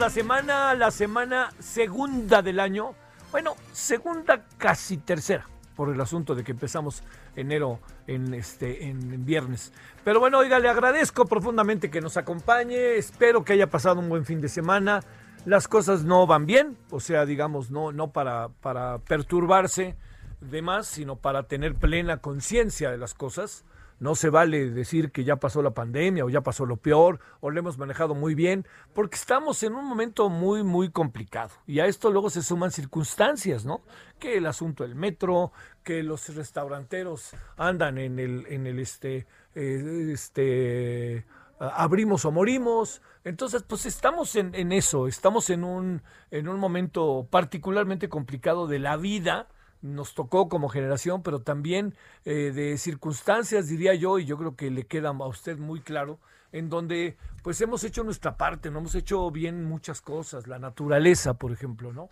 La semana, la semana segunda del año. Bueno, segunda casi tercera, por el asunto de que empezamos enero en este en viernes. Pero bueno, oiga, le agradezco profundamente que nos acompañe. Espero que haya pasado un buen fin de semana. Las cosas no van bien, o sea, digamos, no, no para, para perturbarse de más, sino para tener plena conciencia de las cosas. No se vale decir que ya pasó la pandemia o ya pasó lo peor o lo hemos manejado muy bien, porque estamos en un momento muy, muy complicado. Y a esto luego se suman circunstancias, ¿no? Que el asunto del metro, que los restauranteros andan en el, en el este, eh, este, abrimos o morimos. Entonces, pues estamos en, en eso, estamos en un, en un momento particularmente complicado de la vida nos tocó como generación, pero también eh, de circunstancias, diría yo, y yo creo que le queda a usted muy claro, en donde pues hemos hecho nuestra parte, no hemos hecho bien muchas cosas, la naturaleza, por ejemplo, ¿no?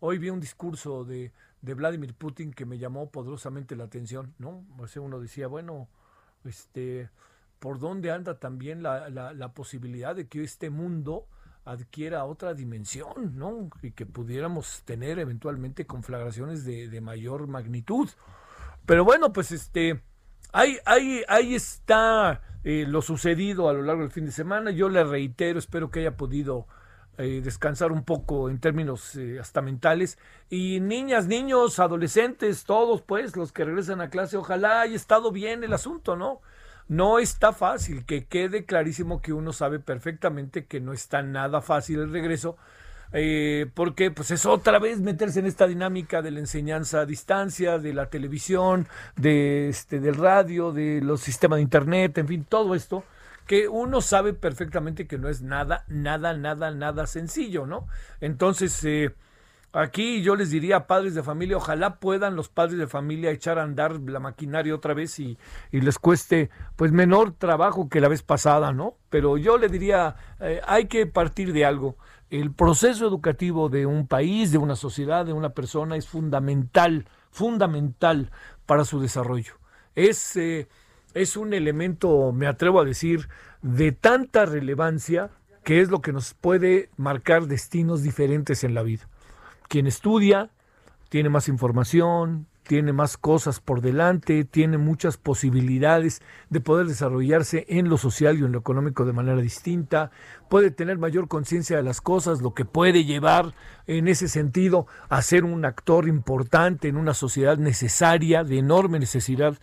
Hoy vi un discurso de, de Vladimir Putin que me llamó poderosamente la atención, ¿no? O uno decía, bueno, este, ¿por dónde anda también la, la, la posibilidad de que este mundo adquiera otra dimensión, ¿no? Y que pudiéramos tener eventualmente conflagraciones de, de mayor magnitud. Pero bueno, pues este, ahí, ahí, ahí está eh, lo sucedido a lo largo del fin de semana. Yo le reitero, espero que haya podido eh, descansar un poco en términos eh, hasta mentales. Y niñas, niños, adolescentes, todos pues, los que regresan a clase, ojalá haya estado bien el asunto, ¿no? No está fácil, que quede clarísimo que uno sabe perfectamente que no está nada fácil el regreso, eh, porque pues es otra vez meterse en esta dinámica de la enseñanza a distancia, de la televisión, de este, del radio, de los sistemas de internet, en fin, todo esto que uno sabe perfectamente que no es nada, nada, nada, nada sencillo, ¿no? Entonces, eh, Aquí yo les diría a padres de familia, ojalá puedan los padres de familia echar a andar la maquinaria otra vez y, les cueste pues menor trabajo que la vez pasada, ¿no? Pero yo le diría, eh, hay que partir de algo. El proceso educativo de un país, de una sociedad, de una persona es fundamental, fundamental para su desarrollo. Es, eh, es un elemento, me atrevo a decir, de tanta relevancia que es lo que nos puede marcar destinos diferentes en la vida quien estudia tiene más información, tiene más cosas por delante, tiene muchas posibilidades de poder desarrollarse en lo social y en lo económico de manera distinta, puede tener mayor conciencia de las cosas, lo que puede llevar en ese sentido a ser un actor importante en una sociedad necesaria, de enorme necesidad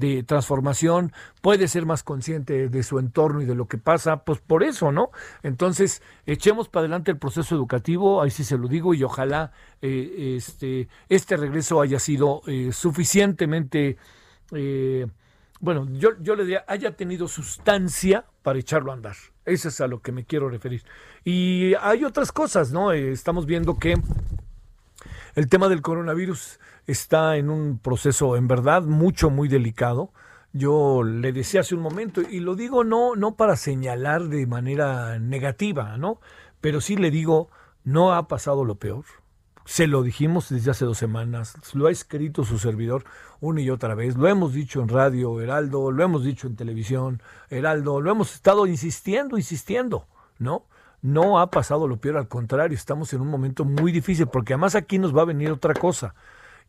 de transformación, puede ser más consciente de su entorno y de lo que pasa, pues por eso, ¿no? Entonces, echemos para adelante el proceso educativo, ahí sí se lo digo, y ojalá eh, este, este regreso haya sido eh, suficientemente, eh, bueno, yo, yo le diría, haya tenido sustancia para echarlo a andar. Eso es a lo que me quiero referir. Y hay otras cosas, ¿no? estamos viendo que el tema del coronavirus está en un proceso en verdad mucho, muy delicado. Yo le decía hace un momento, y lo digo no, no para señalar de manera negativa, ¿no? Pero sí le digo, no ha pasado lo peor. Se lo dijimos desde hace dos semanas, lo ha escrito su servidor una y otra vez, lo hemos dicho en radio, Heraldo, lo hemos dicho en televisión, Heraldo, lo hemos estado insistiendo, insistiendo, ¿no? No ha pasado lo peor, al contrario, estamos en un momento muy difícil, porque además aquí nos va a venir otra cosa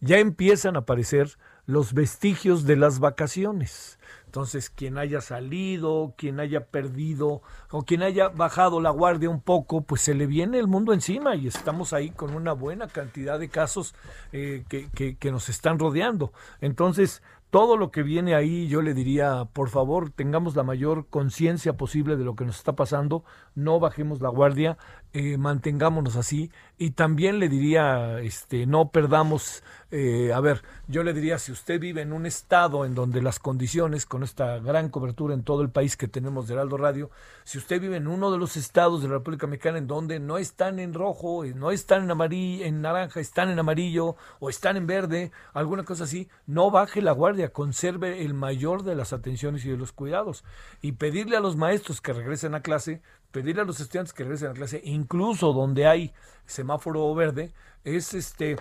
ya empiezan a aparecer los vestigios de las vacaciones. Entonces, quien haya salido, quien haya perdido o quien haya bajado la guardia un poco, pues se le viene el mundo encima y estamos ahí con una buena cantidad de casos eh, que, nos están rodeando. Entonces, todo lo que viene ahí, yo le diría, por favor, tengamos la mayor conciencia posible de lo que nos está pasando, no bajemos la guardia, eh, mantengámonos así y también le diría, este, no perdamos, eh, a ver, yo le diría, si usted vive en un estado en donde las condiciones, con esta gran cobertura en todo el país que tenemos de Heraldo Radio, si usted vive en uno de los estados de la República Mexicana en donde no están en rojo, no están en en naranja, están en amarillo o están en verde, alguna cosa así, no baje la guardia conserve el mayor de las atenciones y de los cuidados. Y pedirle a los maestros que regresen a clase, pedirle a los estudiantes que regresen a clase, incluso donde hay semáforo verde, es este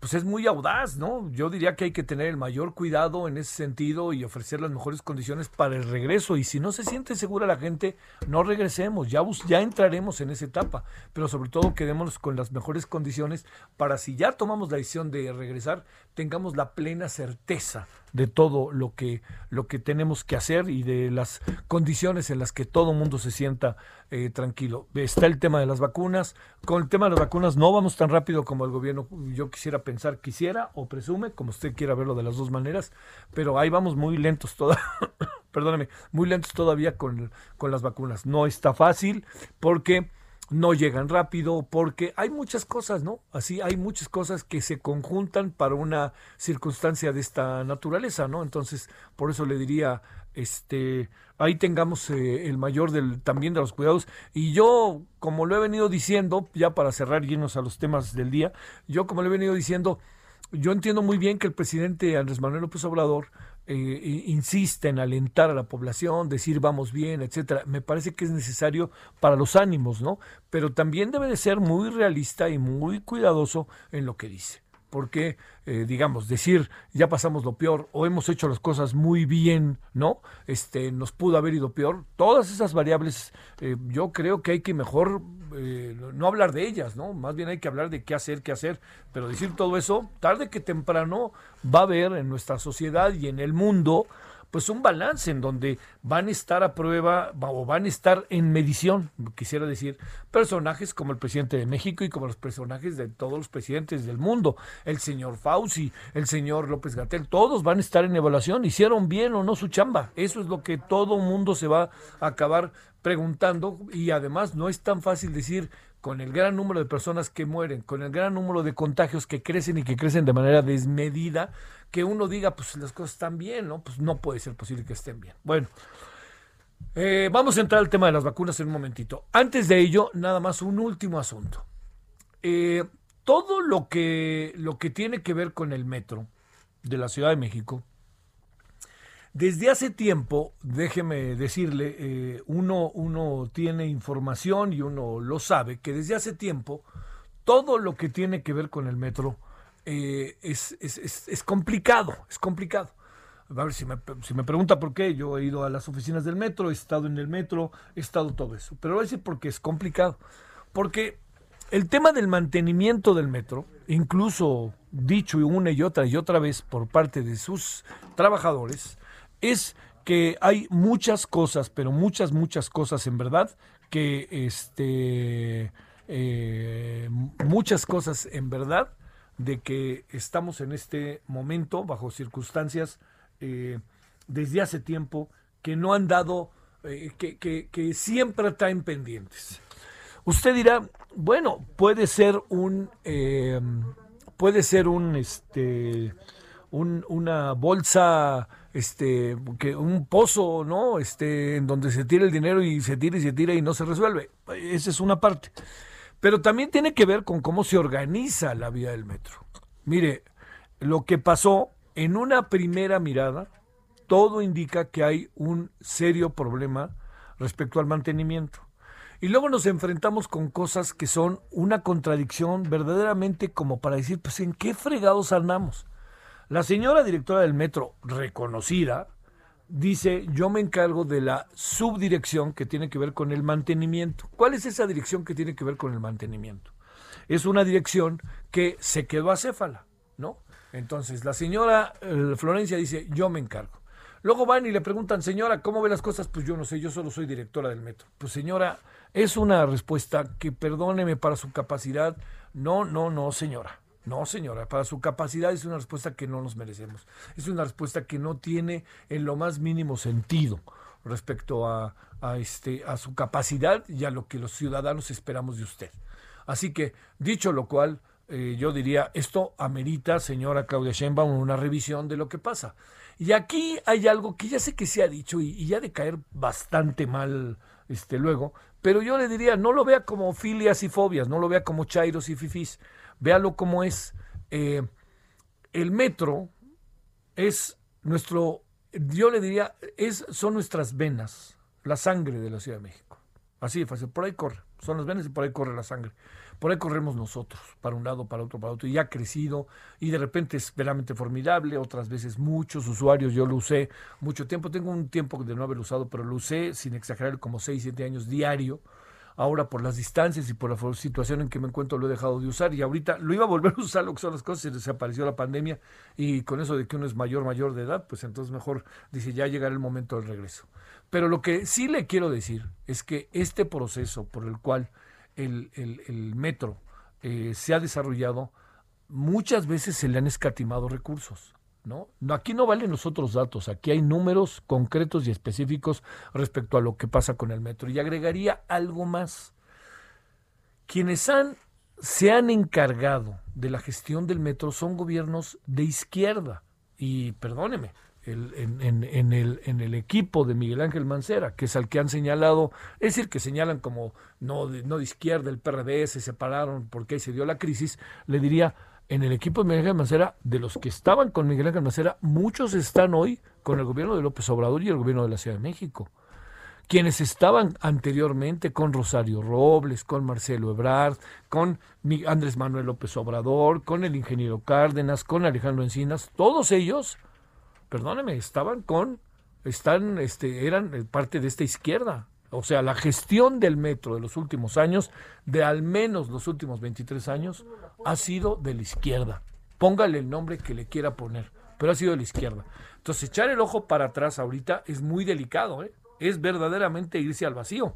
pues es muy audaz, ¿no? Yo diría que hay que tener el mayor cuidado en ese sentido y ofrecer las mejores condiciones para el regreso. Y si no se siente segura la gente, no regresemos, ya, ya entraremos en esa etapa. Pero sobre todo quedémonos con las mejores condiciones para si ya tomamos la decisión de regresar, tengamos la plena certeza de todo lo que, lo que tenemos que hacer y de las condiciones en las que todo mundo se sienta eh, tranquilo. Está el tema de las vacunas. Con el tema de las vacunas no vamos tan rápido como el gobierno yo quisiera pensar quisiera o presume, como usted quiera verlo de las dos maneras, pero ahí vamos muy lentos todavía. perdóneme, muy lentos todavía con, con las vacunas. No está fácil porque no llegan rápido porque hay muchas cosas, ¿no? Así hay muchas cosas que se conjuntan para una circunstancia de esta naturaleza, ¿no? Entonces, por eso le diría, este, ahí tengamos eh, el mayor del también de los cuidados y yo, como lo he venido diciendo, ya para cerrar llenos a los temas del día, yo como lo he venido diciendo, yo entiendo muy bien que el presidente Andrés Manuel López Obrador eh, insiste en alentar a la población, decir vamos bien, etcétera. Me parece que es necesario para los ánimos, ¿no? Pero también debe de ser muy realista y muy cuidadoso en lo que dice porque, eh, digamos, decir ya pasamos lo peor o hemos hecho las cosas muy bien, ¿no? Este, nos pudo haber ido peor. Todas esas variables, eh, yo creo que hay que mejor eh, no hablar de ellas, ¿no? Más bien hay que hablar de qué hacer, qué hacer, pero decir todo eso, tarde que temprano va a haber en nuestra sociedad y en el mundo pues un balance en donde van a estar a prueba o van a estar en medición, quisiera decir, personajes como el presidente de México y como los personajes de todos los presidentes del mundo, el señor Fauci, el señor López Gatel, todos van a estar en evaluación, hicieron bien o no su chamba, eso es lo que todo mundo se va a acabar preguntando y además no es tan fácil decir con el gran número de personas que mueren, con el gran número de contagios que crecen y que crecen de manera desmedida, que uno diga, pues las cosas están bien, ¿no? Pues no puede ser posible que estén bien. Bueno, eh, vamos a entrar al tema de las vacunas en un momentito. Antes de ello, nada más un último asunto. Eh, todo lo que, lo que tiene que ver con el metro de la Ciudad de México, desde hace tiempo, déjeme decirle, eh, uno, uno tiene información y uno lo sabe, que desde hace tiempo todo lo que tiene que ver con el metro eh, es, es, complicado, es complicado. A ver, si me, si me pregunta por qué, yo he ido a las oficinas del metro, he estado en el metro, he estado todo eso. Pero voy a decir porque es complicado. Porque el tema del mantenimiento del metro, incluso dicho una y otra y otra vez por parte de sus trabajadores, es que hay muchas cosas, pero muchas, muchas cosas en verdad, que este, eh, muchas cosas en verdad de que estamos en este momento bajo circunstancias eh, desde hace tiempo que no han dado, eh, que, que, que, siempre traen pendientes. Usted dirá, bueno, puede ser un, eh, puede ser un, este, un, una bolsa, este, que un pozo, ¿no? Este, en donde se tira el dinero y se tira y se tira y no se resuelve. Esa es una parte. Pero también tiene que ver con cómo se organiza la vía del metro. Mire, lo que pasó en una primera mirada, todo indica que hay un serio problema respecto al mantenimiento. Y luego nos enfrentamos con cosas que son una contradicción verdaderamente como para decir, pues en qué fregados andamos. La señora directora del metro, reconocida, dice, yo me encargo de la subdirección que tiene que ver con el mantenimiento. ¿Cuál es esa dirección que tiene que ver con el mantenimiento? Es una dirección que se quedó acéfala, ¿no? Entonces, la señora eh, Florencia dice, yo me encargo. Luego van y le preguntan, señora, ¿cómo ve las cosas? Pues yo no sé, yo solo soy directora del metro. Pues señora, es una respuesta que perdóneme para su capacidad. No, no, no, señora. No, señora, para su capacidad es una respuesta que no nos merecemos. Es una respuesta que no tiene en lo más mínimo sentido respecto a, este, a su capacidad y a lo que los ciudadanos esperamos de usted. Así que, dicho lo cual, eh, yo diría, esto amerita, señora Claudia Sheinbaum, una revisión de lo que pasa. Y aquí hay algo que ya sé que se ha dicho y, ya de caer bastante mal este, luego, pero yo le diría, no lo vea como filias y fobias, no lo vea como chairos y fifís, véalo como es. Eh, el metro es nuestro, yo le diría, es, son nuestras venas, la sangre de la Ciudad de México. Así de fácil, por ahí corre, son las venas y por ahí corre la sangre. Por ahí corremos nosotros, para un lado, para otro, para otro, y ha crecido, y de repente es verdaderamente formidable, otras veces muchos usuarios, yo lo usé mucho tiempo, tengo un tiempo de no haberlo usado, pero lo usé, sin exagerar, como 6, 7 años diario, ahora por las distancias y por la situación en que me encuentro lo he dejado de usar y ahorita lo iba a volver a usar lo que son las cosas y desapareció la pandemia y con eso de que uno es mayor mayor de edad pues entonces mejor dice ya llegará el momento del regreso pero lo que sí le quiero decir es que este proceso por el cual el, metro eh, se ha desarrollado, muchas veces se le han escatimado recursos. ¿No? Aquí no valen los otros datos, aquí hay números concretos y específicos respecto a lo que pasa con el metro. Y agregaría algo más. Quienes han, se han encargado de la gestión del metro son gobiernos de izquierda. Y perdóneme, en, el, equipo de Miguel Ángel Mancera, que es al que han señalado, es decir, que señalan como no de, no de izquierda, el PRD se separaron porque ahí se dio la crisis, le diría, en el equipo de Miguel Ángel Mancera, de los que estaban con Miguel Ángel Mancera, muchos están hoy con el gobierno de López Obrador y el gobierno de la Ciudad de México. Quienes estaban anteriormente con Rosario Robles, con Marcelo Ebrard, con Andrés Manuel López Obrador, con el ingeniero Cárdenas, con Alejandro Encinas, todos ellos perdóneme, estaban con, están, este, eran eh, parte de esta izquierda. O sea, la gestión del metro de los últimos años, de al menos los últimos 23 años, ha sido de la izquierda. Póngale el nombre que le quiera poner, pero ha sido de la izquierda. Entonces, echar el ojo para atrás ahorita es muy delicado, ¿eh? es verdaderamente irse al vacío,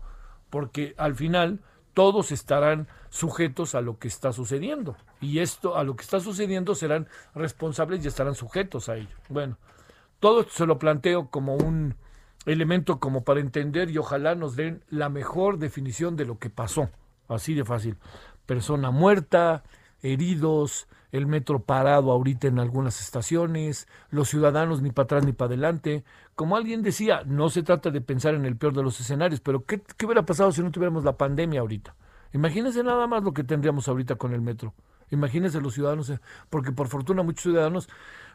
porque al final todos estarán sujetos a lo que está sucediendo. Y esto, a lo que está sucediendo, serán responsables y estarán sujetos a ello. Bueno, todo esto se lo planteo como un elemento como para entender y ojalá nos den la mejor definición de lo que pasó. Así de fácil. Persona muerta, heridos, el metro parado ahorita en algunas estaciones, los ciudadanos ni para atrás ni para adelante. Como alguien decía, no se trata de pensar en el peor de los escenarios, pero ¿qué, qué hubiera pasado si no tuviéramos la pandemia ahorita? Imagínense nada más lo que tendríamos ahorita con el metro. Imagínense los ciudadanos, eh, porque por fortuna muchos ciudadanos,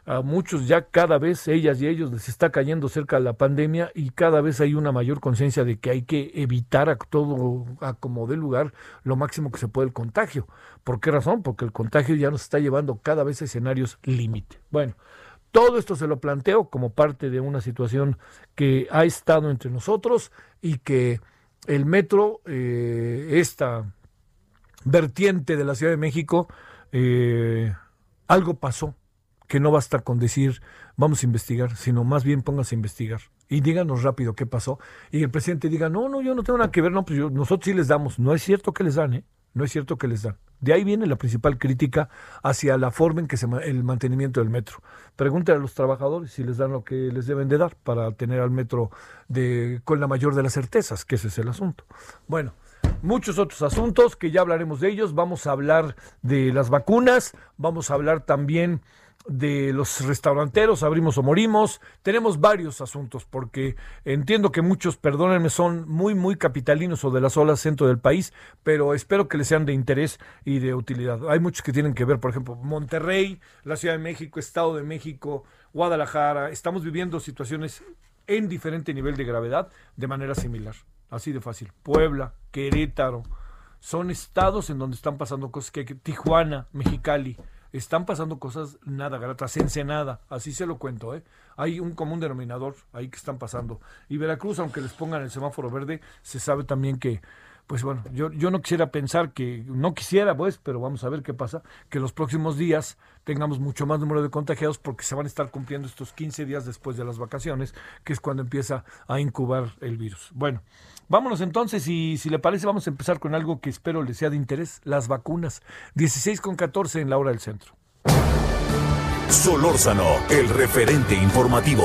a muchos ya cada vez ellas y ellos les está cayendo cerca la pandemia y cada vez hay una mayor conciencia de que hay que evitar a todo a como de lugar lo máximo que se puede el contagio. ¿Por qué razón? Porque el contagio ya nos está llevando cada vez a escenarios límite. Bueno, todo esto se lo planteo como parte de una situación que ha estado entre nosotros y que el metro, eh, esta vertiente de la Ciudad de México, eh, algo pasó que no basta con decir vamos a investigar, sino más bien pónganse a investigar y díganos rápido qué pasó. Y el presidente diga, no, no, yo no tengo nada que ver, no, pues nosotros sí les damos. No es cierto que les dan, ¿eh? No es cierto que les dan. De ahí viene la principal crítica hacia la forma en que se el mantenimiento del metro. Pregúntale a los trabajadores si les dan lo que les deben de dar para tener al metro de, con la mayor de las certezas, que ese es el asunto. Bueno, muchos otros asuntos que ya hablaremos de ellos. Vamos a hablar de las vacunas, vamos a hablar también de los restauranteros, abrimos o morimos. Tenemos varios asuntos porque entiendo que muchos, perdónenme, son muy, muy capitalinos o de las olas centro del país, pero espero que les sean de interés y de utilidad. Hay muchos que tienen que ver, por ejemplo, Monterrey, la Ciudad de México, Estado de México, Guadalajara. Estamos viviendo situaciones en diferente nivel de gravedad de manera similar. Así de fácil. Puebla, Querétaro, son estados en donde están pasando cosas que Tijuana, Mexicali, están pasando cosas nada gratas, Ensenada, así se lo cuento, ¿eh? Hay un común denominador ahí que están pasando. Y Veracruz, aunque les pongan el semáforo verde, se sabe también que pues bueno, yo, yo no quisiera pensar que, no quisiera pues, pero vamos a ver qué pasa, que los próximos días tengamos mucho más número de contagiados porque se van a estar cumpliendo estos 15 días después de las vacaciones, que es cuando empieza a incubar el virus. Bueno, vámonos entonces y si le parece vamos a empezar con algo que espero le sea de interés, las vacunas. 16 con 14 en la hora del centro. Solórzano, el referente informativo.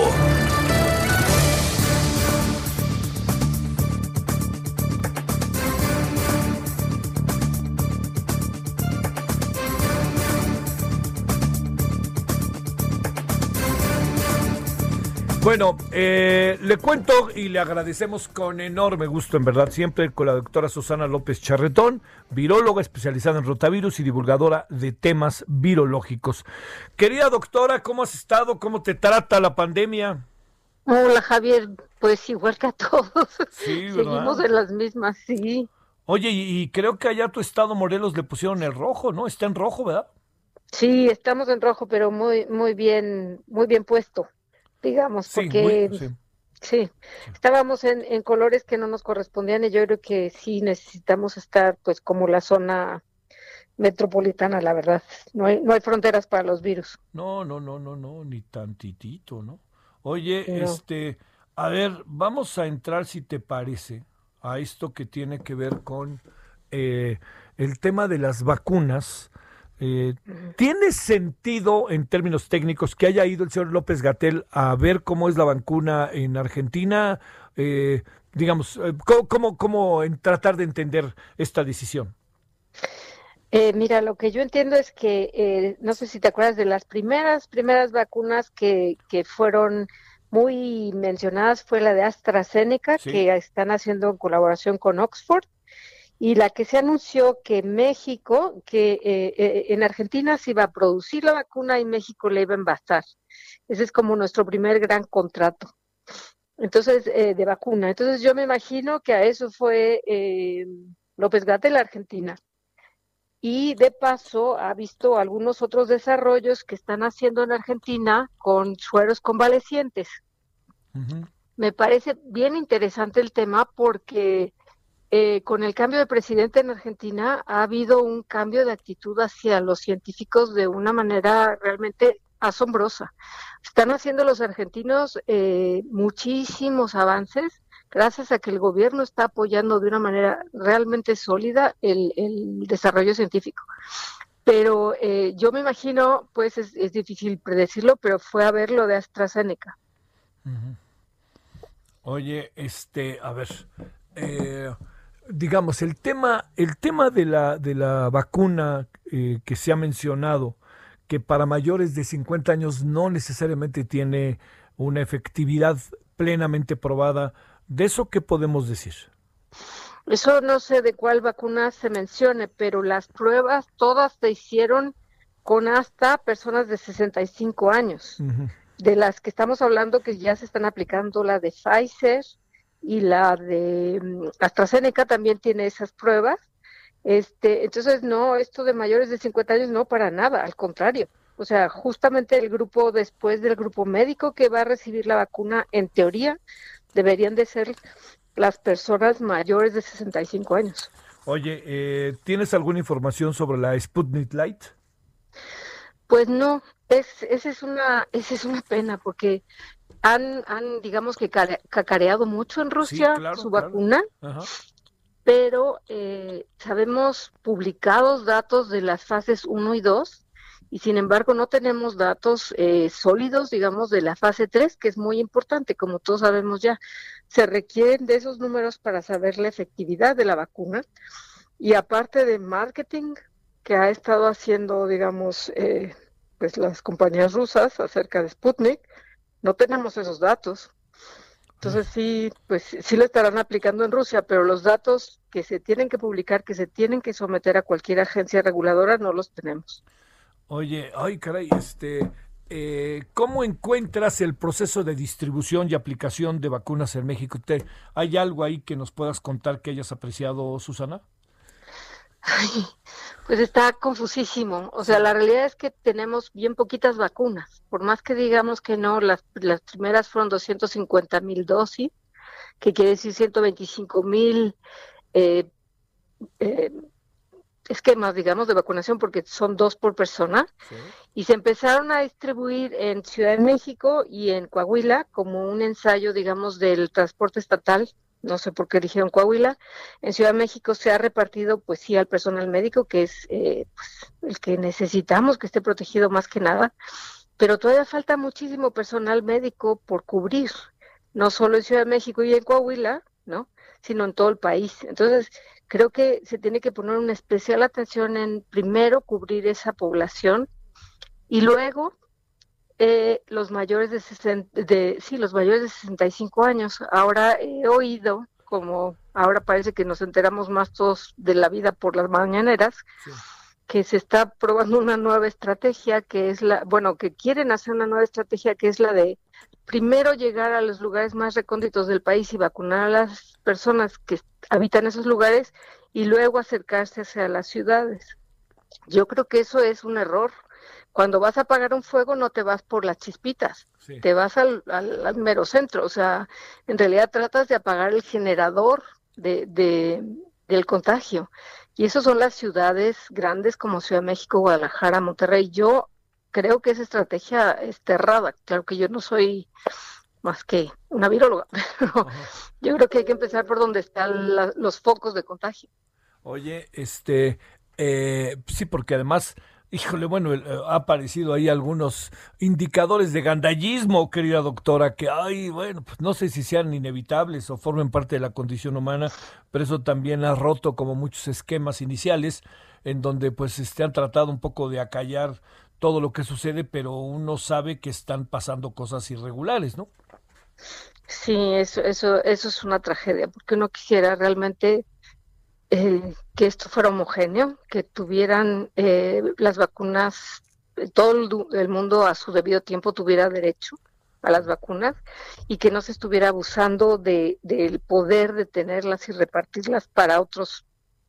Bueno, eh, le cuento y le agradecemos con enorme gusto, en verdad, siempre con la doctora Susana López Charretón, viróloga especializada en rotavirus y divulgadora de temas virológicos. Querida doctora, ¿cómo has estado? ¿Cómo te trata la pandemia? Hola Javier, pues igual que a todos. Sí, Seguimos en las mismas, sí. Oye, y, creo que allá tu estado Morelos le pusieron el rojo, ¿no? Está en rojo, ¿verdad? Sí, estamos en rojo, pero muy, muy bien, muy bien puesto digamos, porque sí, estábamos en, en, colores que no nos correspondían y yo creo que sí necesitamos estar pues como la zona metropolitana, la verdad. No hay, no hay fronteras para los virus. No, no, no, no, no, ni tantitito, ¿no? Oye, este, a ver, vamos a entrar, si te parece, a esto que tiene que ver con eh, el tema de las vacunas eh, ¿Tiene sentido en términos técnicos que haya ido el señor López Gatel a ver cómo es la vacuna en Argentina? Eh, digamos, eh, ¿cómo, cómo, en tratar de entender esta decisión? mira, lo que yo entiendo es que, no sé si te acuerdas de las primeras, primeras vacunas que, que fueron muy mencionadas fue la de AstraZeneca, que están haciendo en colaboración con Oxford y la que se anunció que México, que eh, eh, en Argentina se iba a producir la vacuna y México le iba a envasar. Ese es como nuestro primer gran contrato. Entonces, eh, de vacuna. Entonces, yo me imagino que a eso fue López Gatel, Argentina. Y de paso, ha visto algunos otros desarrollos que están haciendo en Argentina con sueros convalecientes. Me parece bien interesante el tema porque eh, con el cambio de presidente en Argentina ha habido un cambio de actitud hacia los científicos de una manera realmente asombrosa. Están haciendo los argentinos eh, muchísimos avances gracias a que el gobierno está apoyando de una manera realmente sólida el, desarrollo científico. Pero eh, yo me imagino, pues es, difícil predecirlo, pero fue a ver lo de AstraZeneca. Oye, este, a ver, eh, digamos, el tema, el tema de la, de la vacuna eh, que se ha mencionado, que para mayores de 50 años no necesariamente tiene una efectividad plenamente probada, ¿de eso qué podemos decir? Eso no sé de cuál vacuna se mencione, pero las pruebas todas se hicieron con hasta personas de 65 años. De las que estamos hablando que ya se están aplicando la de Pfizer, y la de mm, AstraZeneca también tiene esas pruebas. Este, entonces, no, esto de mayores de 50 años no para nada, al contrario. O sea, justamente el grupo después del grupo médico que va a recibir la vacuna, en teoría, deberían de ser las personas mayores de 65 años. Oye, eh, ¿tienes alguna información sobre la Sputnik Light? Pues no, es, esa es una, esa es una pena porque han, han digamos que cacareado mucho en Rusia su vacuna, pero eh, sabemos publicados datos de las fases 1 y 2 y sin embargo no tenemos datos eh, sólidos, digamos, de la fase 3, que es muy importante, como todos sabemos ya. Se requieren de esos números para saber la efectividad de la vacuna y aparte de marketing que ha estado haciendo, digamos, eh, pues las compañías rusas acerca de Sputnik, no tenemos esos datos. Entonces sí, pues sí lo estarán aplicando en Rusia, pero los datos que se tienen que publicar, que se tienen que someter a cualquier agencia reguladora, no los tenemos. Oye, ay caray, este, eh, ¿cómo encuentras el proceso de distribución y aplicación de vacunas en México? ¿Hay algo ahí que nos puedas contar que hayas apreciado, Susana? Ay, pues está confusísimo. O sea, la realidad es que tenemos bien poquitas vacunas. Por más que digamos que no, las, las primeras fueron 250 mil dosis, que quiere decir 125 mil eh, eh, esquemas, digamos, de vacunación, porque son dos por persona, y se empezaron a distribuir en Ciudad de México y en Coahuila como un ensayo, digamos, del transporte estatal. No sé por qué dijeron Coahuila. En Ciudad de México se ha repartido, pues sí, al personal médico, que es eh, pues, el que necesitamos que esté protegido más que nada. Pero todavía falta muchísimo personal médico por cubrir, no solo en Ciudad de México y en Coahuila, ¿no? Sino en todo el país. Entonces, creo que se tiene que poner una especial atención en primero cubrir esa población y luego eh, los mayores de, de sí los mayores de 65 años ahora he oído como ahora parece que nos enteramos más todos de la vida por las mañaneras que se está probando una nueva estrategia que es la bueno que quieren hacer una nueva estrategia que es la de primero llegar a los lugares más recónditos del país y vacunar a las personas que habitan esos lugares y luego acercarse hacia las ciudades. Yo creo que eso es un error. Cuando vas a apagar un fuego no te vas por las chispitas, te vas al, al, mero centro. O sea, en realidad tratas de apagar el generador de, de, del contagio. Y eso son las ciudades grandes como Ciudad de México, Guadalajara, Monterrey. Yo creo que esa estrategia es errada. Claro que yo no soy más que una viróloga, pero yo creo que hay que empezar por donde están los focos de contagio. Oye, este, eh, sí, porque además, híjole, bueno, eh, ha aparecido ahí algunos indicadores de gandallismo, querida doctora, que, ay, bueno, pues no sé si sean inevitables o formen parte de la condición humana, pero eso también ha roto como muchos esquemas iniciales en donde pues se este, han tratado un poco de acallar todo lo que sucede, pero uno sabe que están pasando cosas irregulares, ¿no? Sí, eso, eso, eso es una tragedia, porque uno quisiera realmente eh, que esto fuera homogéneo, que tuvieran eh, las vacunas, todo el, mundo a su debido tiempo tuviera derecho a las vacunas y que no se estuviera abusando de, del poder de tenerlas y repartirlas para otros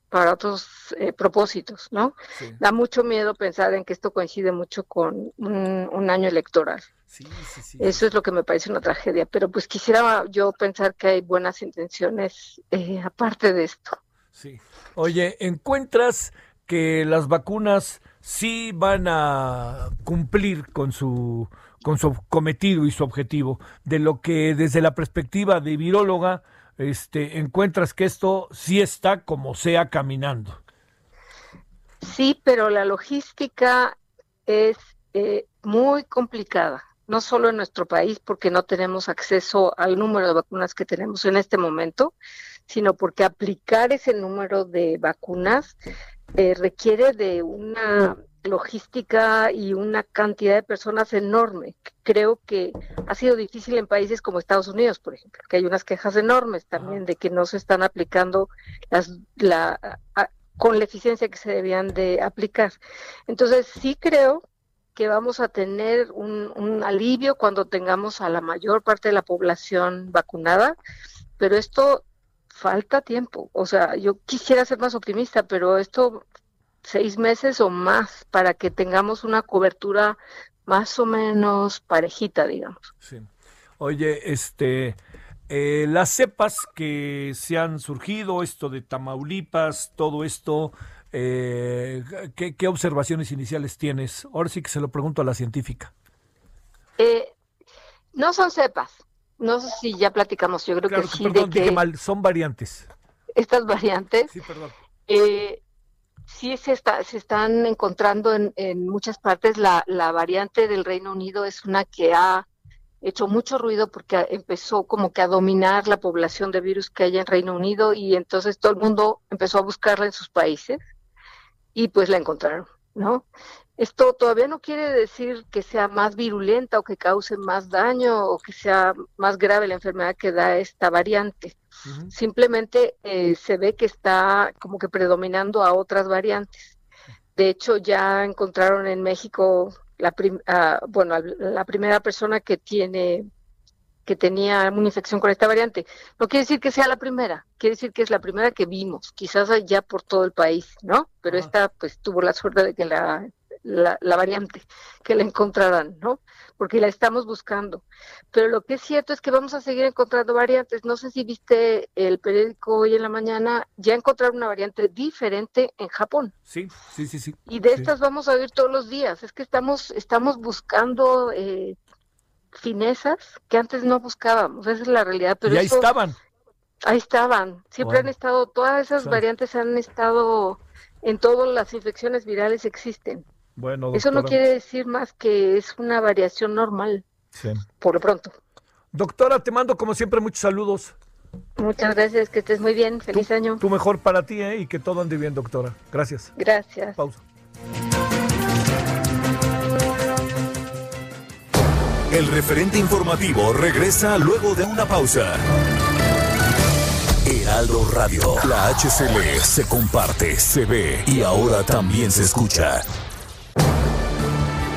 para otros eh, propósitos, ¿no? Da mucho miedo pensar en que esto coincide mucho con un, año electoral. Sí, sí, Eso es lo que me parece una tragedia, pero pues quisiera yo pensar que hay buenas intenciones eh, aparte de esto. Sí. Oye, ¿encuentras que las vacunas sí van a cumplir con su con su cometido y su objetivo de lo que desde la perspectiva de viróloga este, encuentras que esto sí está como sea caminando. Sí, pero la logística es eh, muy complicada, no solo en nuestro país porque no tenemos acceso al número de vacunas que tenemos en este momento, sino porque aplicar ese número de vacunas eh, requiere de una logística y una cantidad de personas enorme. Creo que ha sido difícil en países como Estados Unidos, por ejemplo, que hay unas quejas enormes también de que no se están aplicando las, la, con la eficiencia que se debían de aplicar. Entonces, sí creo que vamos a tener un, un alivio cuando tengamos a la mayor parte de la población vacunada, pero esto falta tiempo. O sea, yo quisiera ser más optimista, pero esto seis meses o más para que tengamos una cobertura más o menos parejita, digamos. Sí. Oye, este, eh, las cepas que se han surgido, esto de Tamaulipas, todo esto, eh, ¿qué, observaciones iniciales tienes? Ahora sí que se lo pregunto a la científica. Eh, no son cepas. No sé si ya platicamos, yo creo que sí. Perdón, dije mal, son variantes. Estas variantes. Sí, perdón. Eh, sí se, está, se están encontrando en, en muchas partes. La, la, variante del Reino Unido es una que ha hecho mucho ruido porque empezó como que a dominar la población de virus que hay en Reino Unido y entonces todo el mundo empezó a buscarla en sus países y pues la encontraron, ¿no? Esto todavía no quiere decir que sea más virulenta o que cause más daño o que sea más grave la enfermedad que da esta variante. Simplemente eh, se ve que está como que predominando a otras variantes. De hecho, ya encontraron en México la ah, bueno, la primera persona que tiene que tenía una infección con esta variante. No quiere decir que sea la primera, quiere decir que es la primera que vimos, quizás ya por todo el país, ¿no? Pero esta pues tuvo la suerte de que la la, la, variante, que la encontrarán, ¿no? Porque la estamos buscando. Pero lo que es cierto es que vamos a seguir encontrando variantes. No sé si viste el periódico hoy en la mañana, ya encontraron una variante diferente en Japón. Sí, sí, sí, sí. Y de estas vamos a oír todos los días. Es que estamos, estamos buscando eh, finezas que antes no buscábamos. Esa es la realidad. Pero y ahí estaban. Ahí estaban. Siempre han estado, todas esas variantes han estado en todas las infecciones virales existen. Bueno, Eso no quiere decir más que es una variación normal. Sí. Por lo pronto. Doctora, te mando como siempre muchos saludos. Muchas gracias, que estés muy bien. Feliz año. Tú mejor para ti ¿eh? y que todo ande bien, doctora. Gracias. Gracias. Pausa. El referente informativo regresa luego de una pausa. Heraldo Radio. La HCL se comparte, se ve y ahora también se escucha.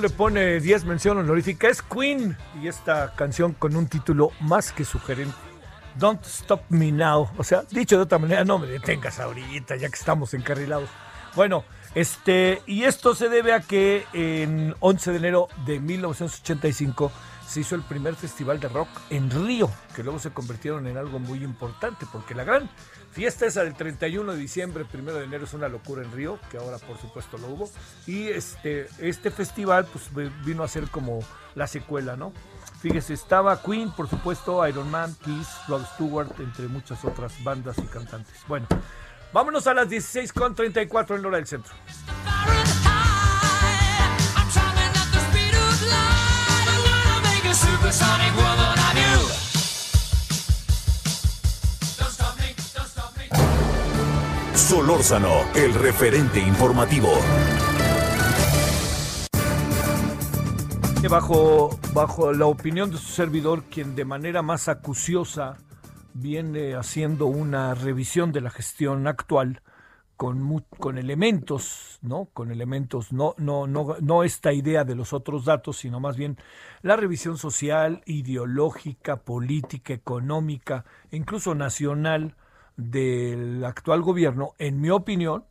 Le pone 10 mención honorífica, es Queen. Y esta canción con un título más que sugerente. Don't Stop Me Now. O sea, dicho de otra manera, no me detengas ahorita, ya que estamos encarrilados. Bueno, este, y esto se debe a que en 11 de enero de 1985 se hizo el primer festival de rock en Río, que luego se convirtieron en algo muy importante, porque la gran fiesta esa del 31 de diciembre, primero de enero es una locura en Río, que ahora por supuesto lo hubo, y este, este festival pues vino a ser como la secuela, ¿no? Fíjese, estaba Queen, por supuesto, Iron Man, Kiss, Rod Stewart, entre muchas otras bandas y cantantes. Bueno, vámonos a las 16.34 en hora del centro. Solórzano, el referente informativo. Bajo, bajo la opinión de su servidor, quien de manera más acuciosa viene haciendo una revisión de la gestión actual, con, con elementos, ¿no? Con elementos, no, no, no, no esta idea de los otros datos, sino más bien la revisión social, ideológica, política, económica, incluso nacional del actual gobierno, en mi opinión,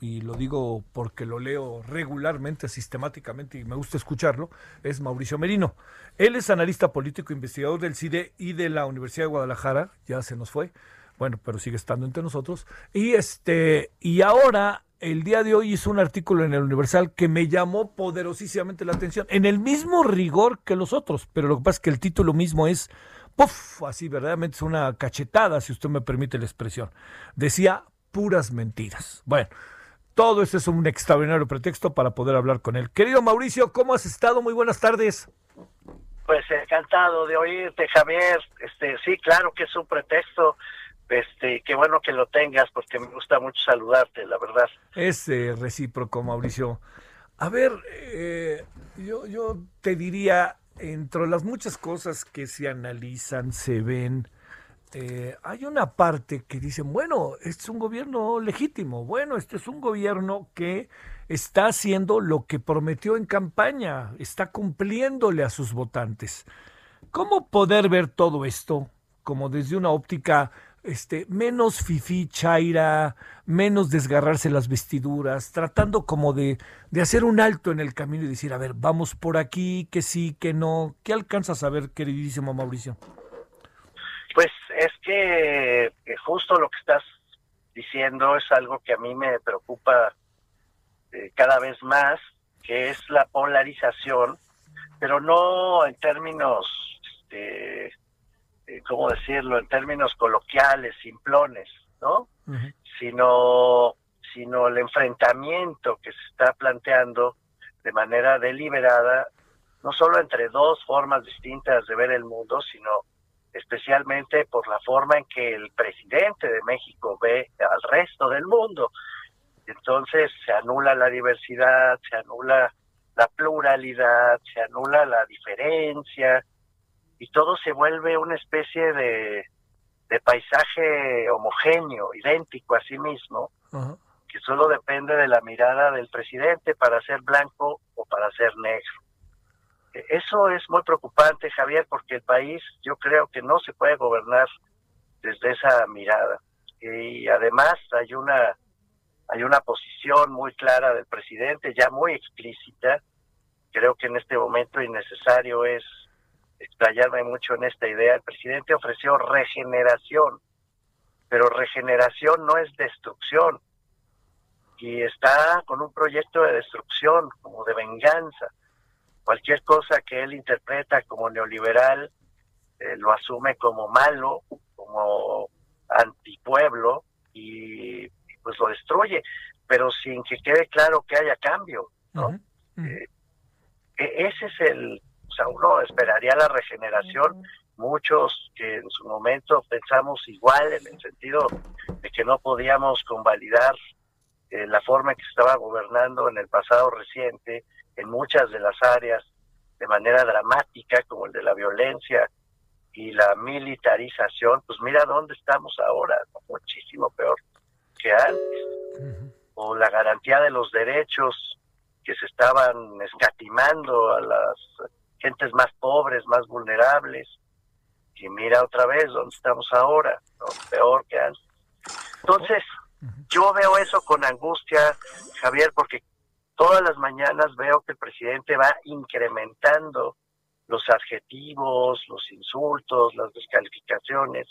y lo digo porque lo leo regularmente, sistemáticamente y me gusta escucharlo, es Mauricio Merino. Él es analista político, investigador del CIDE y de la Universidad de Guadalajara, ya se nos fue, bueno, pero sigue estando entre nosotros. Y este, y ahora, el día de hoy hizo un artículo en el Universal que me llamó poderosísimamente la atención, en el mismo rigor que los otros, pero lo que pasa es que el título mismo es, puff, así verdaderamente es una cachetada, si usted me permite la expresión. Decía puras mentiras. Bueno. Todo esto es un extraordinario pretexto para poder hablar con él. Querido Mauricio, ¿cómo has estado? Muy buenas tardes. Pues encantado de oírte, Javier. Este, sí, claro que es un pretexto este, qué bueno que lo tengas porque me gusta mucho saludarte, la verdad. Es eh, recíproco, Mauricio. A ver, eh, yo, yo te diría, entre las muchas cosas que se analizan, se ven, eh, hay una parte que dicen, bueno, este es un gobierno legítimo, bueno, este es un gobierno que está haciendo lo que prometió en campaña, está cumpliéndole a sus votantes. ¿Cómo poder ver todo esto como desde una óptica este, menos fifí, chaira, menos desgarrarse las vestiduras, tratando como de, de hacer un alto en el camino y decir, a ver, vamos por aquí, que sí, que no. ¿Qué alcanzas a ver, queridísimo Mauricio? Pues es que, justo lo que estás diciendo es algo que a mí me preocupa eh, cada vez más, que es la polarización, pero no en términos este, ¿cómo decirlo?, en términos coloquiales, simplones, ¿no? Sino, sino el enfrentamiento que se está planteando de manera deliberada, no solo entre dos formas distintas de ver el mundo, sino especialmente por la forma en que el presidente de México ve al resto del mundo. Entonces se anula la diversidad, se anula la pluralidad, se anula la diferencia, y todo se vuelve una especie de, paisaje homogéneo, idéntico a sí mismo, que solo depende de la mirada del presidente para ser blanco o para ser negro. E, eso es muy preocupante, Javier, porque el país yo creo que no se puede gobernar desde esa mirada. Y además hay una hay una posición muy clara del presidente, ya muy explícita. Creo que en este momento innecesario es explayarme mucho en esta idea, el presidente ofreció regeneración, pero regeneración no es destrucción. Y está con un proyecto de destrucción, como de venganza. Cualquier cosa que él interpreta como neoliberal, eh, lo asume como malo, como antipueblo, y, pues lo destruye, pero sin que quede claro que haya cambio. ¿no? Eh, e-, ese es el o sea, uno esperaría la regeneración. Muchos que en su momento pensamos igual en el sentido de que no podíamos convalidar eh, la forma en que se estaba gobernando en el pasado reciente en muchas de las áreas de manera dramática, como el de la violencia y la militarización, pues mira dónde estamos ahora, muchísimo peor que antes. O la garantía de los derechos que se estaban escatimando a las gentes más pobres, más vulnerables. Y mira otra vez dónde estamos ahora, peor que antes. Entonces, yo veo eso con angustia, Javier, porque todas las mañanas veo que el presidente va incrementando los adjetivos, los insultos, las descalificaciones,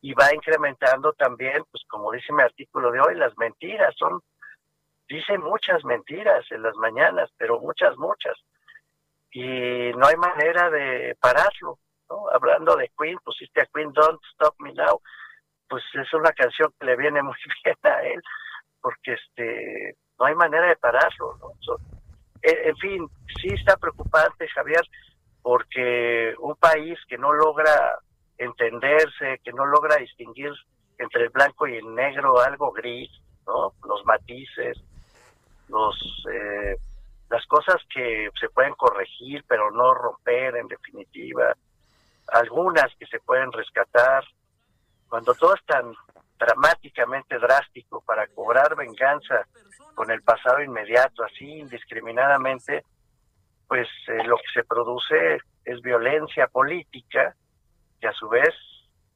y va incrementando también, pues como dice mi artículo de hoy, las mentiras. Son, dice muchas mentiras en las mañanas, pero muchas, muchas y no hay manera de pararlo. ¿no? Hablando de Queen, pusiste a Queen Don't Stop Me Now, pues es una canción que le viene muy bien a él, porque este no hay manera de pararlo. ¿no? en, fin, sí está preocupante, Javier, porque un país que no logra entenderse, que no logra distinguir entre el blanco y el negro, algo gris, ¿no? Los matices, los eh, las cosas que se pueden corregir, pero no romper en definitiva, algunas que se pueden rescatar, cuando todo es tan dramáticamente drástico para cobrar venganza con el pasado inmediato, así indiscriminadamente, pues eh, lo que se produce es violencia política que a su vez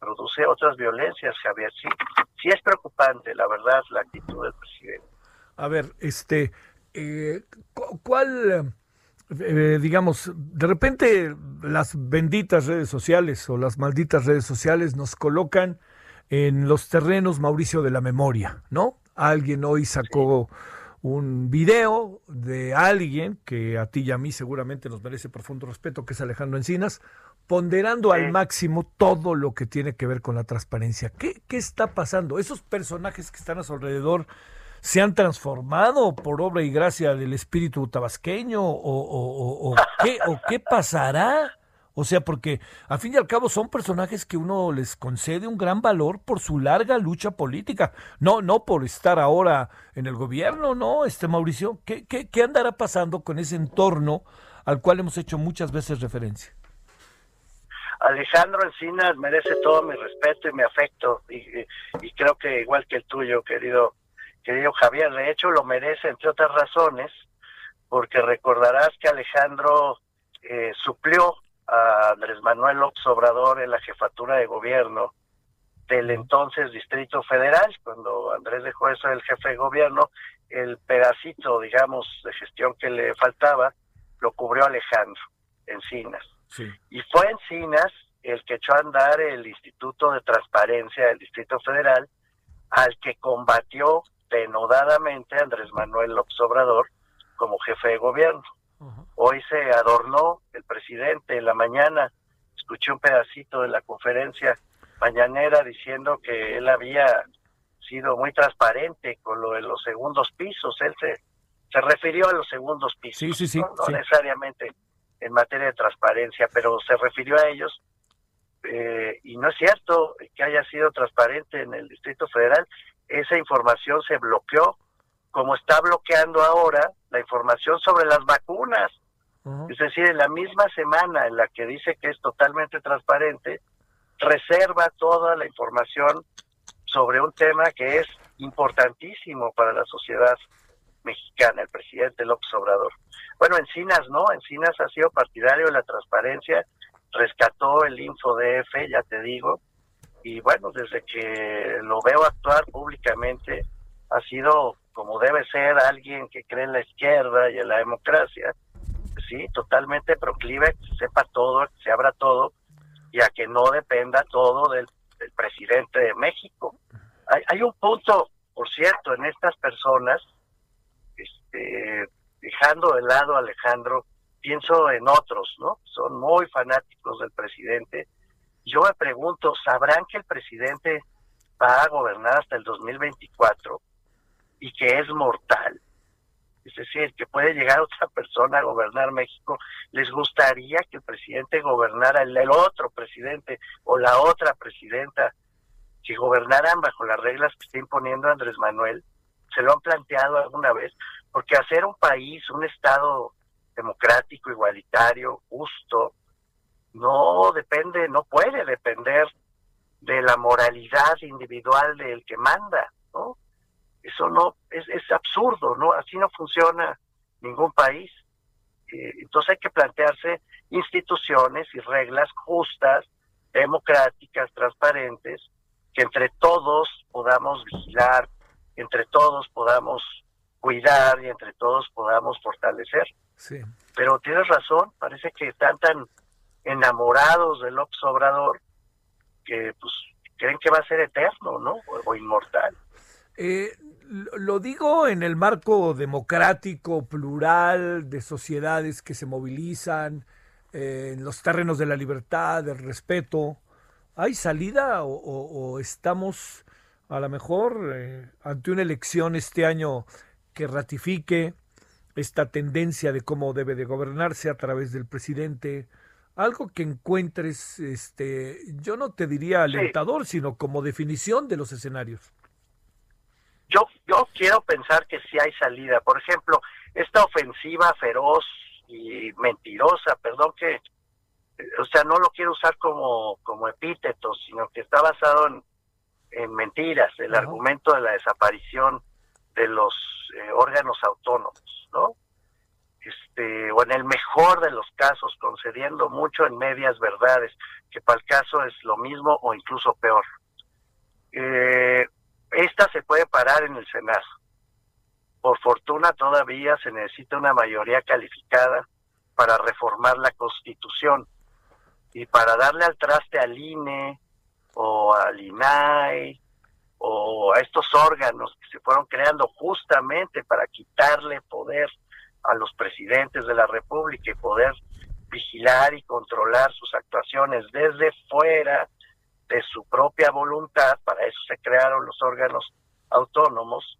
produce otras violencias, Javier. Sí, sí es preocupante, la verdad, la actitud del presidente. A ver, este, eh, ¿cuál, eh, digamos, de repente las benditas redes sociales o las malditas redes sociales nos colocan en los terrenos, Mauricio, de la memoria, ¿no? Alguien hoy sacó un video de alguien que a ti y a mí seguramente nos merece profundo respeto, que es Alejandro Encinas, ponderando al máximo todo lo que tiene que ver con la transparencia. ¿Qué, ¿Qué está pasando? Esos personajes que están a su alrededor se han transformado por obra y gracia del espíritu tabasqueño o, qué, o qué pasará? O sea, porque a fin y al cabo son personajes que uno les concede un gran valor por su larga lucha política. No, no por estar ahora en el gobierno, no, este Mauricio. ¿Qué, qué, qué andará pasando con ese entorno al cual hemos hecho muchas veces referencia? Alejandro Encinas merece todo mi respeto y mi afecto, y, y creo que igual que el tuyo, querido querido Javier. De hecho, lo merece, entre otras razones, porque recordarás que Alejandro eh, suplió a Andrés Manuel López Obrador en la jefatura de gobierno del entonces Distrito Federal, cuando Andrés dejó eso del jefe de gobierno, el pedacito, digamos, de gestión que le faltaba, lo cubrió Alejandro Encinas. Y fue Encinas el que echó a andar el Instituto de Transparencia del Distrito Federal, al que combatió denodadamente Andrés Manuel López Obrador como jefe de gobierno. Hoy se adornó el presidente en la mañana, escuché un pedacito de la conferencia mañanera diciendo que él había sido muy transparente con lo de los segundos pisos. Él se, se refirió a los segundos pisos, no, necesariamente en materia de transparencia, pero se refirió a ellos. Eh, y no es cierto que haya sido transparente en el Distrito Federal. Esa información se bloqueó, como está bloqueando ahora la información sobre las vacunas. Es decir, en la misma semana en la que dice que es totalmente transparente, reserva toda la información sobre un tema que es importantísimo para la sociedad mexicana, el presidente López Obrador. Bueno, Encinas no, Encinas ha sido partidario de la transparencia, rescató el InfoDF, ya te digo, y bueno, desde que lo veo actuar públicamente, ha sido como debe ser alguien que cree en la izquierda y en la democracia, sí, totalmente proclive, que sepa todo, que se abra todo, y a que no dependa todo del, presidente de México. Hay, hay, un punto, por cierto, en estas personas, este, dejando de lado a Alejandro, pienso en otros, ¿no? Son muy fanáticos del presidente. Yo me pregunto, ¿sabrán que el presidente va a gobernar hasta el 2024 y que es mortal? es decir, que puede llegar otra persona a gobernar México, les gustaría que el presidente gobernara el, otro presidente o la otra presidenta, que gobernaran bajo las reglas que está imponiendo Andrés Manuel, se lo han planteado alguna vez, porque hacer un país, un Estado democrático, igualitario, justo, no depende, no puede depender de la moralidad individual del que manda, ¿no? Eso no, es, es absurdo, ¿no? Así no funciona ningún país. Eh, entonces hay que plantearse instituciones y reglas justas, democráticas, transparentes, que entre todos podamos vigilar, entre todos podamos cuidar y entre todos podamos fortalecer. Sí. Pero tienes razón, parece que están tan enamorados del López Obrador que pues creen que va a ser eterno, ¿no? O, inmortal. Eh, lo digo en el marco democrático, plural, de sociedades que se movilizan, eh, en los terrenos de la libertad, del respeto. ¿Hay salida o, estamos a lo mejor eh, ante una elección este año que ratifique esta tendencia de cómo debe de gobernarse a través del presidente? Algo que encuentres, este, yo no te diría alentador, sino como definición de los escenarios. Yo, yo quiero pensar que sí hay salida. Por ejemplo, esta ofensiva feroz y mentirosa, perdón que, o sea, no lo quiero usar como, como epíteto, sino que está basado en, en mentiras, el argumento de la desaparición de los eh, órganos autónomos, ¿no? Este, o en el mejor de los casos, concediendo mucho en medias verdades, que para el caso es lo mismo o incluso peor. Eh, esta se puede parar en el Senado. Por fortuna todavía se necesita una mayoría calificada para reformar la Constitución y para darle al traste al INE o al INAI o a estos órganos que se fueron creando justamente para quitarle poder a los presidentes de la República y poder vigilar y controlar sus actuaciones desde fuera de su propia voluntad, para eso se crearon los órganos autónomos,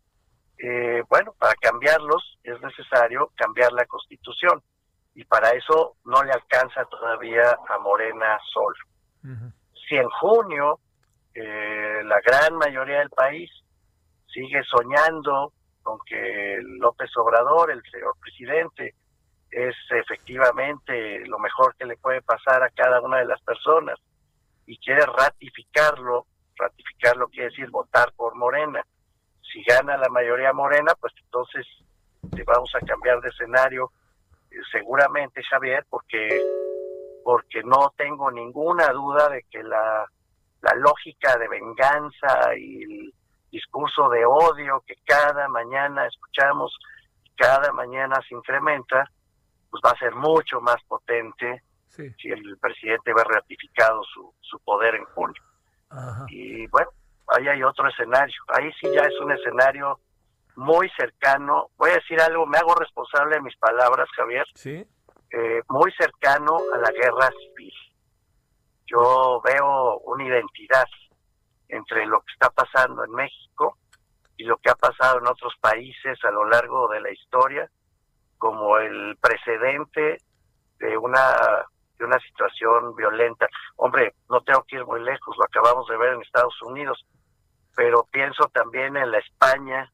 eh, bueno, para cambiarlos es necesario cambiar la constitución y para eso no le alcanza todavía a Morena solo. Si en junio eh, la gran mayoría del país sigue soñando con que López Obrador, el señor presidente, es efectivamente lo mejor que le puede pasar a cada una de las personas y quiere ratificarlo, ratificarlo quiere decir votar por Morena. Si gana la mayoría Morena, pues entonces vamos a cambiar de escenario eh, seguramente, Javier, porque porque no tengo ninguna duda de que la la lógica de venganza y el discurso de odio que cada mañana escuchamos, cada mañana se incrementa, pues va a ser mucho más potente si el presidente ve ratificado su, su poder en junio. Y bueno, ahí hay otro escenario. Ahí sí ya es un escenario muy cercano. Voy a decir algo, me hago responsable de mis palabras, Javier. Sí. Eh, muy cercano a la guerra civil. Yo veo una identidad entre lo que está pasando en México y lo que ha pasado en otros países a lo largo de la historia, como el precedente de una de una situación violenta. Hombre, no tengo que ir muy lejos, lo acabamos de ver en Estados Unidos, pero pienso también en la España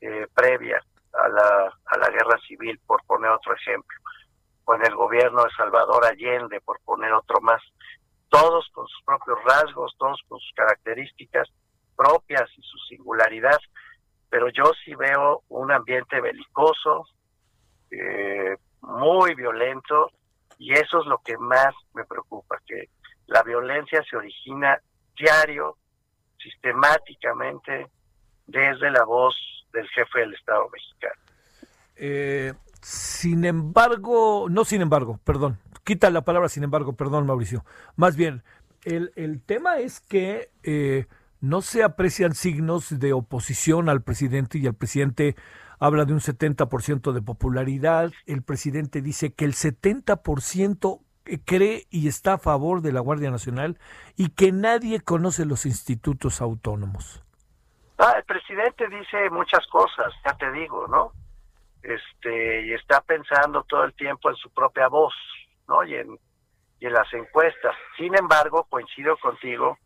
eh, previa a la, a la guerra civil, por poner otro ejemplo, o en el gobierno de Salvador Allende, por poner otro más todos con sus propios rasgos, todos con sus características propias y su singularidad, pero yo sí veo un ambiente belicoso, eh, muy violento, y eso es lo que más me preocupa, que la violencia se origina diario, sistemáticamente, desde la voz del jefe del Estado mexicano. Eh, sin embargo, no sin embargo, perdón, quita la palabra sin embargo, perdón Mauricio. Más bien, el, el tema es que eh, no se aprecian signos de oposición al presidente y el presidente habla de un 70% de popularidad. El presidente dice que el 70% cree y está a favor de la Guardia Nacional y que nadie conoce los institutos autónomos. Ah, el presidente dice muchas cosas, ya te digo, ¿no? Este, y está pensando todo el tiempo en su propia voz. Y en, y en las encuestas. Sin embargo, coincido contigo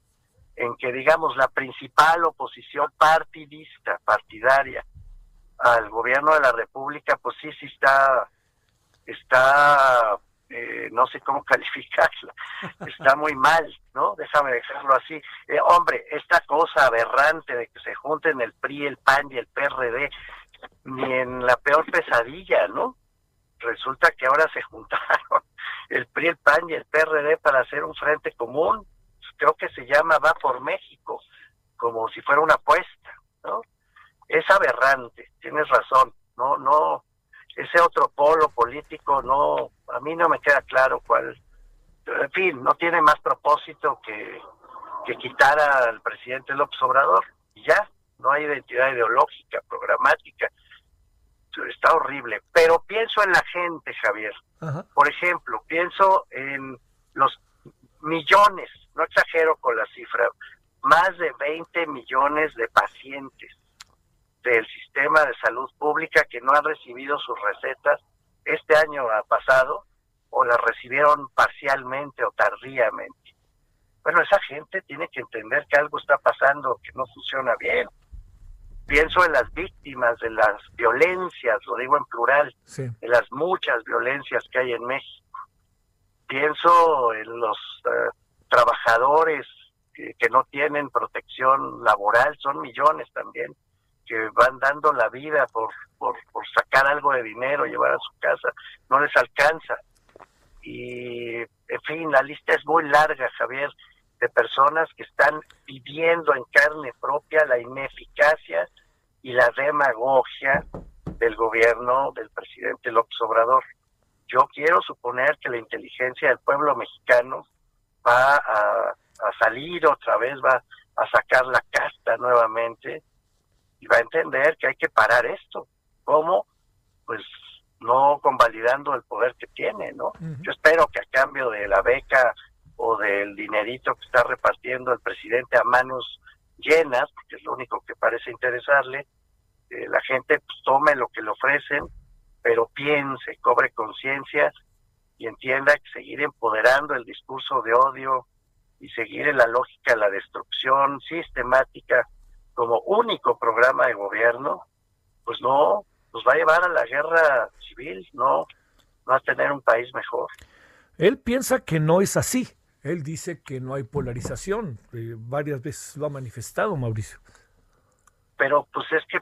en que, digamos, la principal oposición partidista, partidaria al gobierno de la República, pues sí, sí está, está, eh, no sé cómo calificarla, está muy mal, ¿no? Déjame dejarlo así. Eh, hombre, esta cosa aberrante de que se junten el PRI, el PAN y el PRD, ni en la peor pesadilla, ¿no? Resulta que ahora se juntaron el PRI, el PAN y el PRD para hacer un frente común. Creo que se llama Va por México, como si fuera una apuesta, ¿no? Es aberrante, tienes razón, no, no, ese otro polo político no, a mí no me queda claro cuál, en fin, no tiene más propósito que, que quitar al presidente López Obrador, y ya, no hay identidad ideológica, programática, está horrible, pero pienso en la gente, Javier. Por ejemplo, pienso en los millones, no exagero con la cifra, más de 20 millones de pacientes del sistema de salud pública que no han recibido sus recetas este año pasado o las recibieron parcialmente o tardíamente. Bueno, esa gente tiene que entender que algo está pasando, que no funciona bien pienso en las víctimas de las violencias, lo digo en plural, de las muchas violencias que hay en México. Pienso en los eh, trabajadores que, no tienen protección laboral, son millones también, que van dando la vida por, por, por sacar algo de dinero, llevar a su casa, no les alcanza. Y, en fin, la lista es muy larga, Javier de personas que están viviendo en carne propia la ineficacia y la demagogia del gobierno del presidente López Obrador. Yo quiero suponer que la inteligencia del pueblo mexicano va a, salir otra vez, va a sacar la casta nuevamente y va a entender que hay que parar esto. ¿Cómo? Pues no convalidando el poder que tiene, ¿no? Yo espero que a cambio de la beca o del dinerito que está repartiendo el presidente a manos llenas, porque es lo único que parece interesarle, eh, la gente pues, tome lo que le ofrecen, pero piense, cobre conciencia y entienda que seguir empoderando el discurso de odio y seguir en la lógica de la destrucción sistemática como único programa de gobierno, pues no, nos va a llevar a la guerra civil, no, no a tener un país mejor. Él piensa que no es así, él dice que no hay polarización. Eh, varias veces lo ha manifestado, Mauricio. Pero pues es que,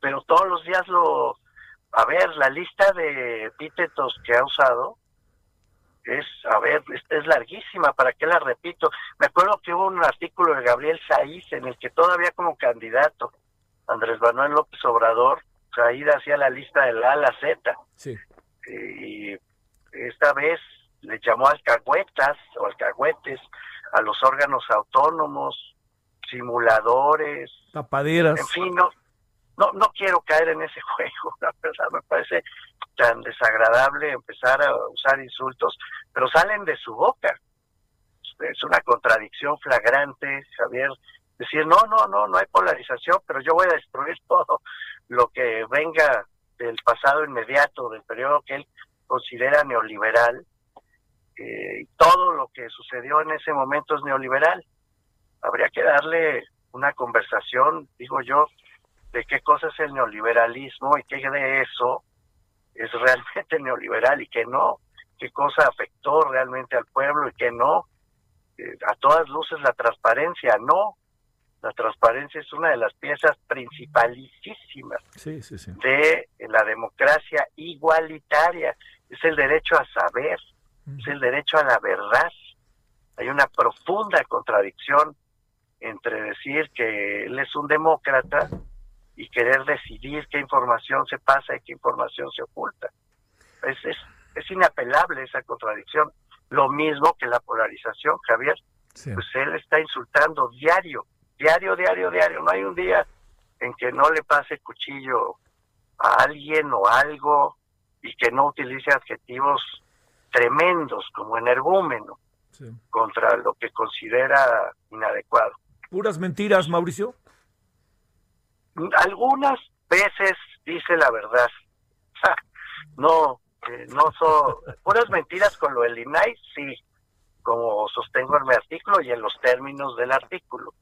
pero todos los días lo... A ver, la lista de epítetos que ha usado es, a ver, es, larguísima, ¿para qué la repito? Me acuerdo que hubo un artículo de Gabriel Saiz en el que todavía como candidato, Andrés Manuel López Obrador, Saiz hacía la lista de la A a la Z. Sí. Y esta vez le llamó alcahuetas o alcahuetes a los órganos autónomos, simuladores, tapaderas. En fin, no, no, no quiero caer en ese juego, la verdad me parece tan desagradable empezar a usar insultos, pero salen de su boca. Es una contradicción flagrante, Javier, decir, no, no, no, no hay polarización, pero yo voy a destruir todo lo que venga del pasado inmediato, del periodo que él considera neoliberal, eh, todo lo que sucedió en ese momento es neoliberal. Habría que darle una conversación, digo yo, de qué cosa es el neoliberalismo y qué de eso es realmente neoliberal y qué no, qué cosa afectó realmente al pueblo y qué no. Eh, a todas luces la transparencia, no. La transparencia es una de las piezas principalísimas de la democracia igualitaria. Es el derecho a saber, es el derecho a la verdad. Hay una profunda contradicción entre decir que él es un demócrata y querer decidir qué información se pasa y qué información se oculta. Es, es, es inapelable esa contradicción. Lo mismo que la polarización, Javier. Pues él está insultando diario, diario, diario, diario. No hay un día en que no le pase cuchillo a alguien o algo y que no utilice adjetivos tremendos como energúmeno contra lo que considera inadecuado. ¿Puras mentiras, Mauricio? Algunas veces dice la verdad. no, eh, no son puras mentiras con lo del INAI, sí, como sostengo en mi artículo y en los términos del artículo.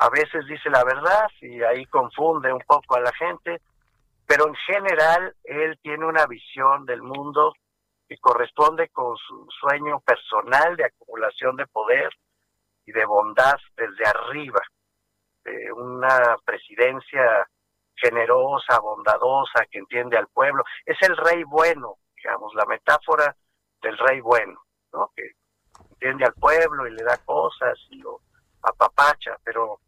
A veces dice la verdad y ahí confunde un poco a la gente, pero en general él tiene una visión del mundo que corresponde con su sueño personal de acumulación de poder y de bondad desde arriba una presidencia generosa, bondadosa, que entiende al pueblo. Es el rey bueno, digamos, la metáfora del rey bueno, ¿no? Que entiende al pueblo y le da cosas y lo apapacha, pero,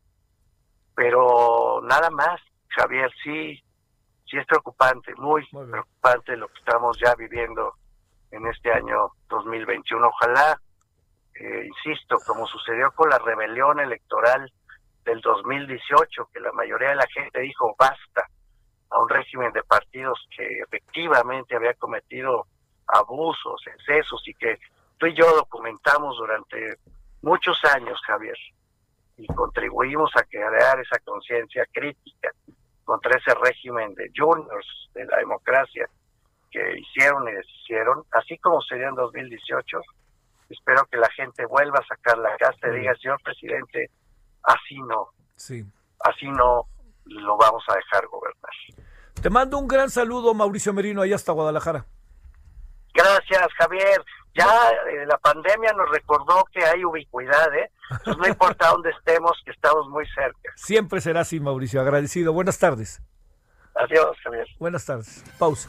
pero nada más, Javier, sí, sí es preocupante, muy, preocupante lo que estamos ya viviendo en este año 2021. Ojalá, eh, insisto, como sucedió con la rebelión electoral del 2018, que la mayoría de la gente dijo basta a un régimen de partidos que efectivamente había cometido abusos, excesos y que tú y yo documentamos durante muchos años, Javier, y contribuimos a crear esa conciencia crítica contra ese régimen de juniors de la democracia que hicieron y deshicieron, así como sería en 2018. Espero que la gente vuelva a sacar la casa y diga, señor presidente, así no. Sí. Así no lo vamos a dejar gobernar. Te mando un gran saludo, Mauricio Merino, allá hasta Guadalajara. Gracias, Javier. Ya eh, la pandemia nos recordó que hay ubicuidad, ¿eh? no importa dónde estemos, que estamos muy cerca. Siempre será así, Mauricio. Agradecido. Buenas tardes. Adiós, Javier. Buenas tardes. Pausa.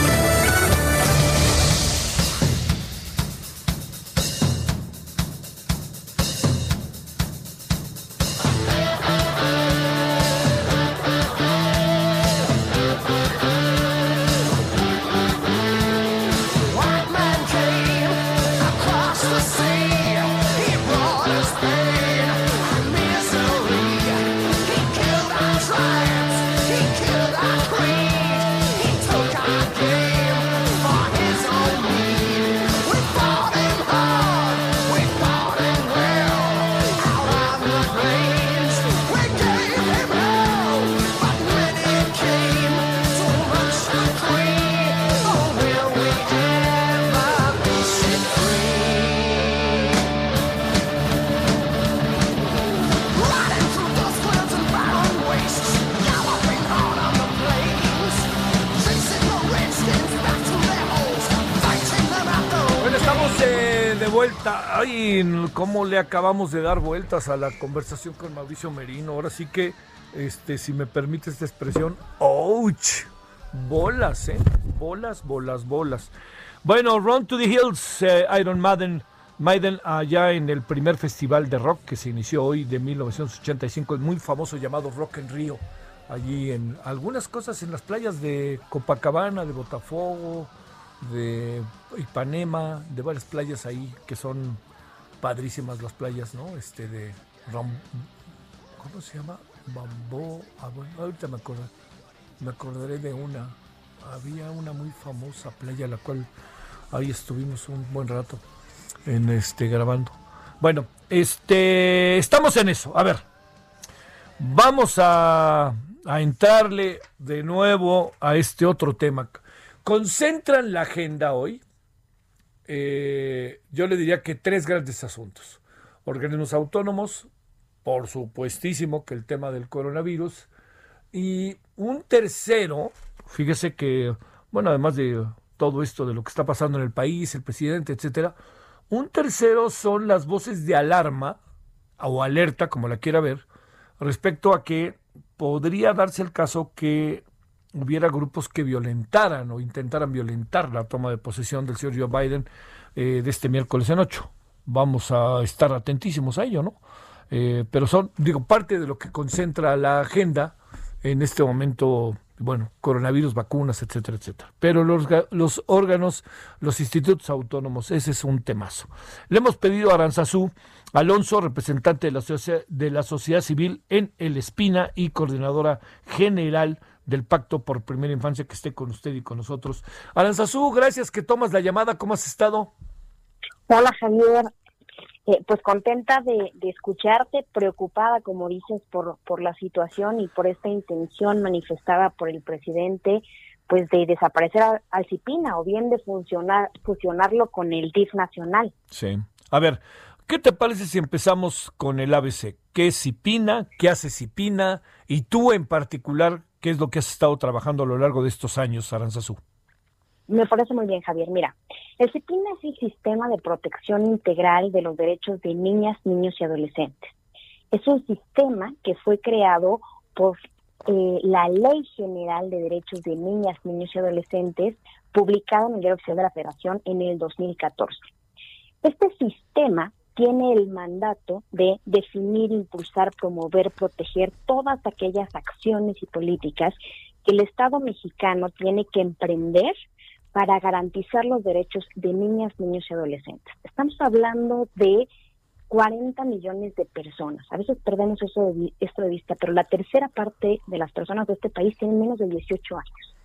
Ay, cómo le acabamos de dar vueltas a la conversación con Mauricio Merino. Ahora sí que, este, si me permite esta expresión, ¡ouch! Bolas, ¿eh? Bolas, bolas, bolas. Bueno, Run to the Hills, eh, Iron Maiden, Maiden allá en el primer festival de rock que se inició hoy de 1985, el muy famoso llamado Rock en Río. Allí en algunas cosas en las playas de Copacabana, de Botafogo, de Ipanema, de varias playas ahí que son padrísimas las playas, ¿no? Este de ¿cómo se llama? Bambó, ah, ahorita me acuerdo, me acordaré de una, había una muy famosa playa la cual ahí estuvimos un buen rato en este grabando. Bueno, este estamos en eso. A ver, vamos a entrarle de nuevo a este otro tema concentran la agenda hoy, eh, yo le diría que tres grandes asuntos. Organismos autónomos, por supuestísimo que el tema del coronavirus, y un tercero, fíjese que, bueno, además de todo esto de lo que está pasando en el país, el presidente, etcétera, un tercero son las voces de alarma o alerta, como la quiera ver, respecto a que podría darse el caso que hubiera grupos que violentaran o intentaran violentar la toma de posesión del señor Joe Biden eh, de este miércoles en ocho. Vamos a estar atentísimos a ello, ¿no? Eh, pero son, digo, parte de lo que concentra la agenda en este momento, bueno, coronavirus, vacunas, etcétera, etcétera. Pero los, los órganos, los institutos autónomos, ese es un temazo. Le hemos pedido a Aranzazú Alonso, representante de la, de la sociedad civil en El Espina y coordinadora general del Pacto por Primera Infancia que esté con usted y con nosotros. Aranzazú, gracias que tomas la llamada. ¿Cómo has estado? Hola, Javier. Eh, pues contenta de, escucharte, preocupada, como dices, por, por la situación y por esta intención manifestada por el presidente, pues de desaparecer al CIPINA o bien de funcionar, fusionarlo con el DIF nacional. Sí. A ver, ¿qué te parece si empezamos con el ABC? ¿Qué es CIPINA? ¿Qué hace CIPINA? Y tú en particular, ¿Qué es lo que has estado trabajando a lo largo de estos años, Aranzazú? Me parece muy bien, Javier. Mira, el CIPIN es el Sistema de Protección Integral de los Derechos de Niñas, Niños y Adolescentes. Es un sistema que fue creado por eh, la Ley General de Derechos de Niñas, Niños y Adolescentes, publicada en el Diario Oficial de la Federación en el 2014. Este sistema tiene el mandato de definir, impulsar, promover, proteger todas aquellas acciones y políticas que el Estado mexicano tiene que emprender para garantizar los derechos de niñas, niños y adolescentes. Estamos hablando de 40 millones de personas. A veces perdemos eso de, esto de vista, pero la tercera parte de las personas de este país tienen menos de 18 años.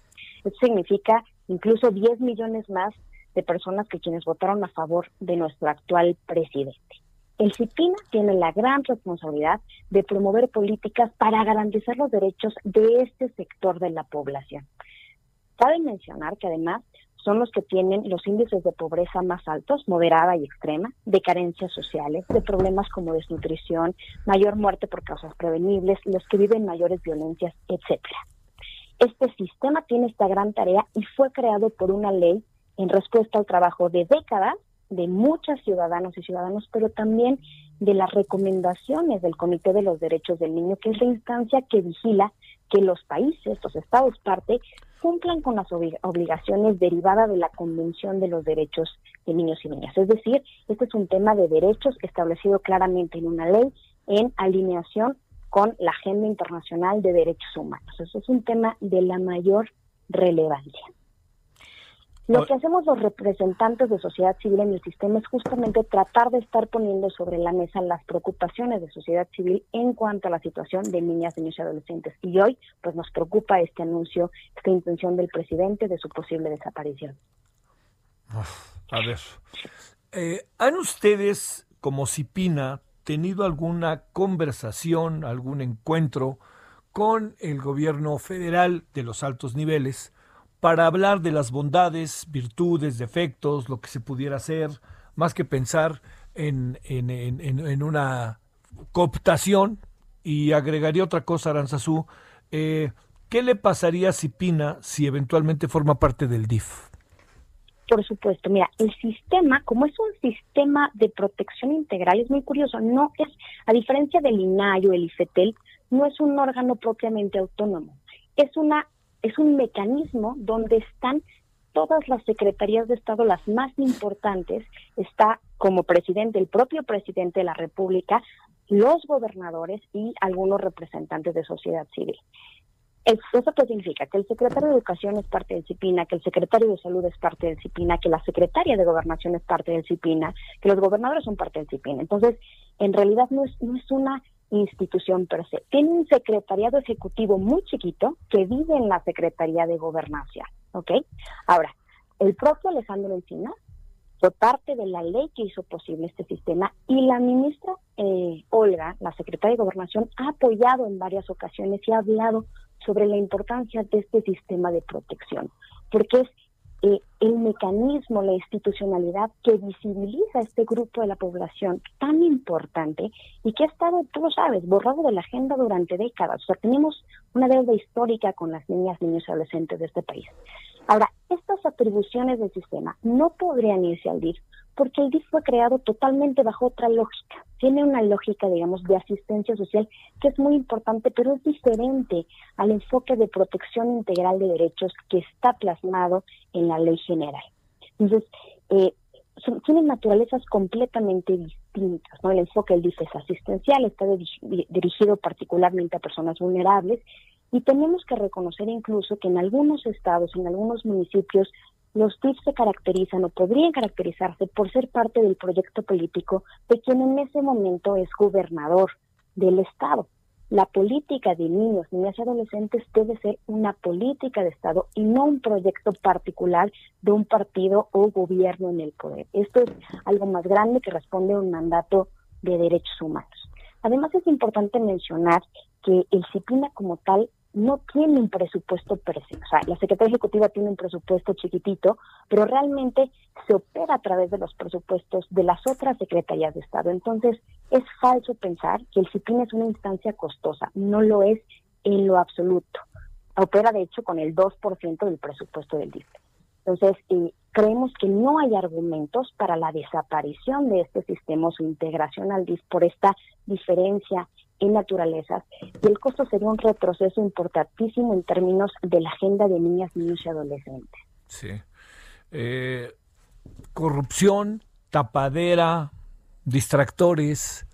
Eso significa incluso 10 millones más de personas que quienes votaron a favor de nuestro actual presidente. El CIPINA tiene la gran responsabilidad de promover políticas para garantizar los derechos de este sector de la población. Cabe mencionar que además son los que tienen los índices de pobreza más altos, moderada y extrema, de carencias sociales, de problemas como desnutrición, mayor muerte por causas prevenibles, los que viven mayores violencias, etcétera. Este sistema tiene esta gran tarea y fue creado por una ley en respuesta al trabajo de décadas de muchos ciudadanos y ciudadanos, pero también de las recomendaciones del Comité de los Derechos del Niño, que es la instancia que vigila que los países, los estados parte, cumplan con las obligaciones derivadas de la Convención de los Derechos de Niños y Niñas. Es decir, este es un tema de derechos establecido claramente en una ley en alineación con la Agenda Internacional de Derechos Humanos. Eso es un tema de la mayor relevancia. Lo que hacemos los representantes de sociedad civil en el sistema es justamente tratar de estar poniendo sobre la mesa las preocupaciones de sociedad civil en cuanto a la situación de niñas, niños y adolescentes. Y hoy, pues nos preocupa este anuncio, esta intención del presidente de su posible desaparición. A ver, eh, ¿han ustedes, como Cipina, tenido alguna conversación, algún encuentro con el gobierno federal de los altos niveles? Para hablar de las bondades, virtudes, defectos, lo que se pudiera hacer, más que pensar en, en, en, una cooptación. Y agregaría otra cosa, Aranzazú, eh, ¿qué le pasaría a Cipina si eventualmente forma parte del DIF? Por supuesto, mira, el sistema, como es un sistema de protección integral, es muy curioso, no es, a diferencia del INAI o el IFETEL, no es un órgano propiamente autónomo, es una, es un mecanismo donde están todas las secretarías de Estado, las más importantes, está como presidente, el propio presidente de la República, los gobernadores y algunos representantes de sociedad civil. ¿Eso qué significa? Que el secretario de Educación es parte del CIPINA, que el secretario de Salud es parte del CIPINA, que la secretaria de Gobernación es parte del CIPINA, que los gobernadores son parte del CIPINA. Entonces, en realidad no es, no es una institución per se. Tiene un secretariado ejecutivo muy chiquito que vive en la Secretaría de Gobernación. ¿Ok? Ahora, el propio Alejandro Encina fue parte de la ley que hizo posible este sistema y la ministra eh, Olga, la secretaria de Gobernación, ha apoyado en varias ocasiones y ha hablado sobre la importancia de este sistema de protección, porque es eh, el mecanismo, la institucionalidad que visibiliza a este grupo de la población tan importante y que ha estado, tú lo sabes, borrado de la agenda durante décadas. O sea, tenemos una deuda histórica con las niñas, niños y adolescentes de este país. Ahora, estas atribuciones del sistema no podrían irse al DIF porque el DIF fue creado totalmente bajo otra lógica. Tiene una lógica, digamos, de asistencia social que es muy importante, pero es diferente al enfoque de protección integral de derechos que está plasmado en la ley general. Entonces, eh, tienen naturalezas completamente distintas. ¿no? El enfoque del DIF es asistencial, está dirigido particularmente a personas vulnerables y tenemos que reconocer incluso que en algunos estados, en algunos municipios, los TIF se caracterizan o podrían caracterizarse por ser parte del proyecto político de quien en ese momento es gobernador del Estado. La política de niños, niñas y adolescentes debe ser una política de Estado y no un proyecto particular de un partido o gobierno en el poder. Esto es algo más grande que responde a un mandato de derechos humanos. Además es importante mencionar que el CIPINA como tal no tiene un presupuesto per se. O sea, la Secretaría Ejecutiva tiene un presupuesto chiquitito, pero realmente se opera a través de los presupuestos de las otras secretarías de Estado. Entonces, es falso pensar que el CIPIN es una instancia costosa. No lo es en lo absoluto. Opera, de hecho, con el 2% del presupuesto del DIF. Entonces, eh, creemos que no hay argumentos para la desaparición de este sistema o su integración al DIF por esta diferencia en naturalezas y el costo sería un retroceso importantísimo en términos de la agenda de niñas, niños y adolescentes. Sí. Eh, corrupción, tapadera, distractores,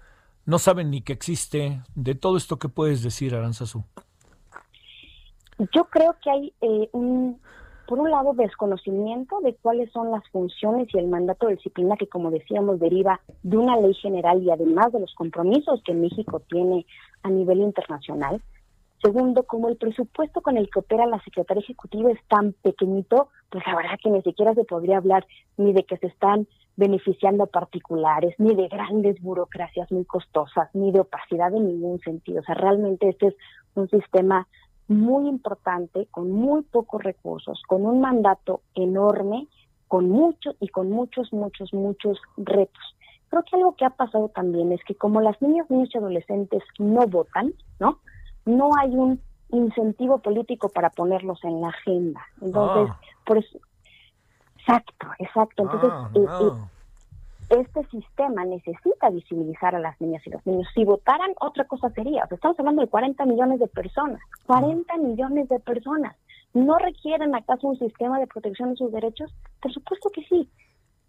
no saben ni que existe. De todo esto, ¿qué puedes decir, Aranzazú? Yo creo que hay eh, un por un lado, desconocimiento de cuáles son las funciones y el mandato del disciplina que, como decíamos, deriva de una ley general y además de los compromisos que México tiene a nivel internacional. Segundo, como el presupuesto con el que opera la Secretaría Ejecutiva es tan pequeñito, pues la verdad que ni siquiera se podría hablar ni de que se están beneficiando particulares, ni de grandes burocracias muy costosas, ni de opacidad en ningún sentido. O sea, realmente este es un sistema muy importante, con muy pocos recursos, con un mandato enorme, con muchos y con muchos, muchos, muchos retos. Creo que algo que ha pasado también es que como las niñas, niños y adolescentes no votan, ¿no? No hay un incentivo político para ponerlos en la agenda. Entonces, ah. por eso, exacto, exacto. Entonces, ah, eh, eh, este sistema necesita visibilizar a las niñas y los niños. Si votaran, otra cosa sería. estamos hablando de 40 millones de personas. 40 millones de personas. ¿No requieren acaso un sistema de protección de sus derechos? Por supuesto que sí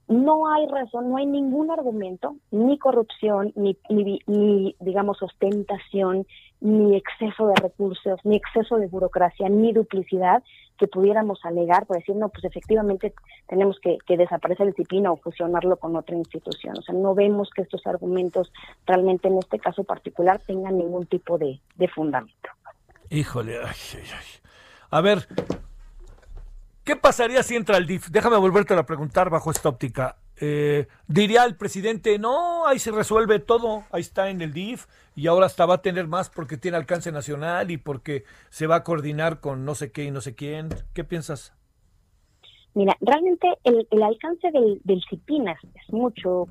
no hay razón, no hay ningún argumento, ni corrupción, ni, ni, digamos, ostentación, ni exceso de recursos, ni exceso de burocracia, ni duplicidad que pudiéramos alegar por decir, no, pues efectivamente tenemos que, que desaparecer el CIPINA o fusionarlo con otra institución. O sea, no vemos que estos argumentos realmente en este caso particular tengan ningún tipo de, de fundamento. Híjole, ay, ay, ay. A ver, ¿Qué pasaría si entra el DIF? Déjame volverte a preguntar bajo esta óptica. Eh, diría el presidente, no, ahí se resuelve todo, ahí está en el DIF y ahora hasta va a tener más porque tiene alcance nacional y porque se va a coordinar con no sé qué y no sé quién. ¿Qué piensas? Mira, realmente el, alcance del, del CIPINAS es mucho,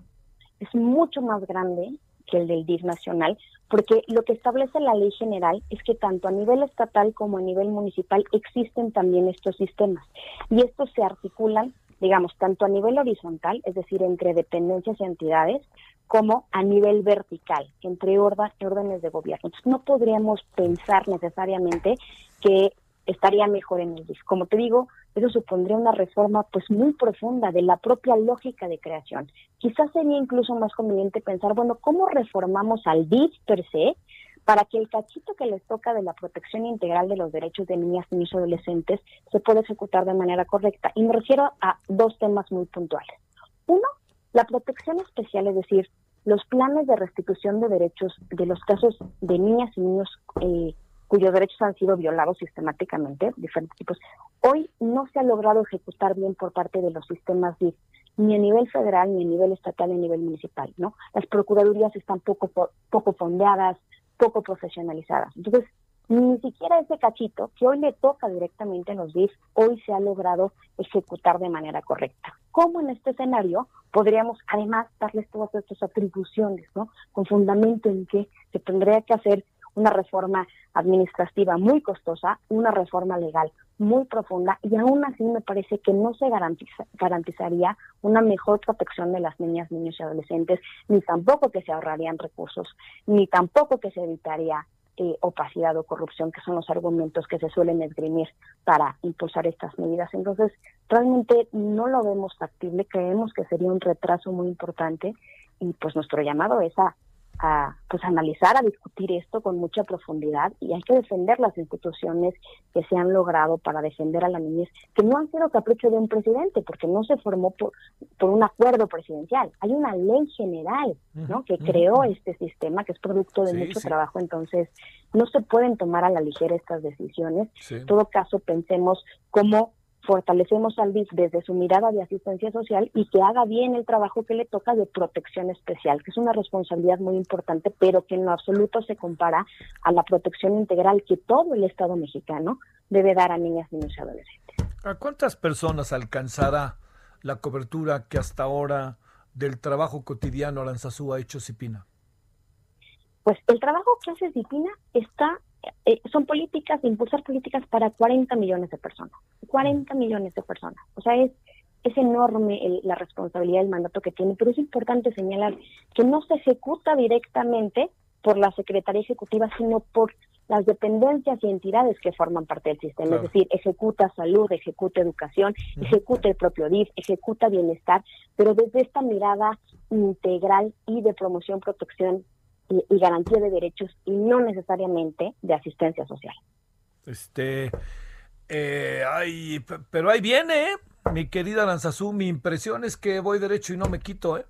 es mucho más grande que el del DIF nacional, porque lo que establece la ley general es que tanto a nivel estatal como a nivel municipal existen también estos sistemas y estos se articulan digamos, tanto a nivel horizontal, es decir, entre dependencias y entidades, como a nivel vertical, entre órdenes de gobierno. Entonces, no podríamos pensar necesariamente que estaría mejor en el DIF. Como te digo, eso supondría una reforma pues muy profunda de la propia lógica de creación. Quizás sería incluso más conveniente pensar, bueno, ¿cómo reformamos al DIF per se para que el cachito que les toca de la protección integral de los derechos de niñas, niños y adolescentes se pueda ejecutar de manera correcta? Y me refiero a dos temas muy puntuales. Uno, la protección especial, es decir, los planes de restitución de derechos de los casos de niñas y niños eh, cuyos derechos han sido violados sistemáticamente, diferentes tipos, hoy no se ha logrado ejecutar bien por parte de los sistemas DIF, ni a nivel federal, ni a nivel estatal, ni a nivel municipal, ¿no? Las procuradurías están poco, poco fondeadas, poco profesionalizadas. Entonces, ni siquiera ese cachito que hoy le toca directamente a los DIF, hoy se ha logrado ejecutar de manera correcta. ¿Cómo en este escenario podríamos además darles todas estas atribuciones, ¿no? Con fundamento en que se tendría que hacer una reforma administrativa muy costosa, una reforma legal muy profunda y aún así me parece que no se garantiza, garantizaría una mejor protección de las niñas, niños y adolescentes, ni tampoco que se ahorrarían recursos, ni tampoco que se evitaría eh, opacidad o corrupción, que son los argumentos que se suelen esgrimir para impulsar estas medidas. Entonces, realmente no lo vemos factible, creemos que sería un retraso muy importante y pues nuestro llamado es a a pues analizar, a discutir esto con mucha profundidad y hay que defender las instituciones que se han logrado para defender a la niñez, que no han sido capricho de un presidente, porque no se formó por, por un acuerdo presidencial. Hay una ley general ¿no? que creó este sistema, que es producto de mucho trabajo, entonces no se pueden tomar a la ligera estas decisiones. En todo caso, pensemos cómo fortalecemos al DIF desde su mirada de asistencia social y que haga bien el trabajo que le toca de protección especial, que es una responsabilidad muy importante, pero que en lo absoluto se compara a la protección integral que todo el Estado mexicano debe dar a niñas, niños y adolescentes. ¿A cuántas personas alcanzará la cobertura que hasta ahora del trabajo cotidiano Aranzazú ha hecho Cipina? Pues el trabajo que hace Cipina está eh, son políticas, impulsar políticas para 40 millones de personas. 40 millones de personas. O sea, es, es enorme la responsabilidad del mandato que tiene, pero es importante señalar que no se ejecuta directamente por la Secretaría Ejecutiva, sino por las dependencias y entidades que forman parte del sistema. Es decir, ejecuta salud, ejecuta educación, ejecuta el propio DIF, ejecuta bienestar, pero desde esta mirada integral y de promoción, protección y, garantía de derechos y no necesariamente de asistencia social. Este, eh, ay, pero ahí viene, ¿eh? mi querida Lanzazú, mi impresión es que voy derecho y no me quito, ¿eh?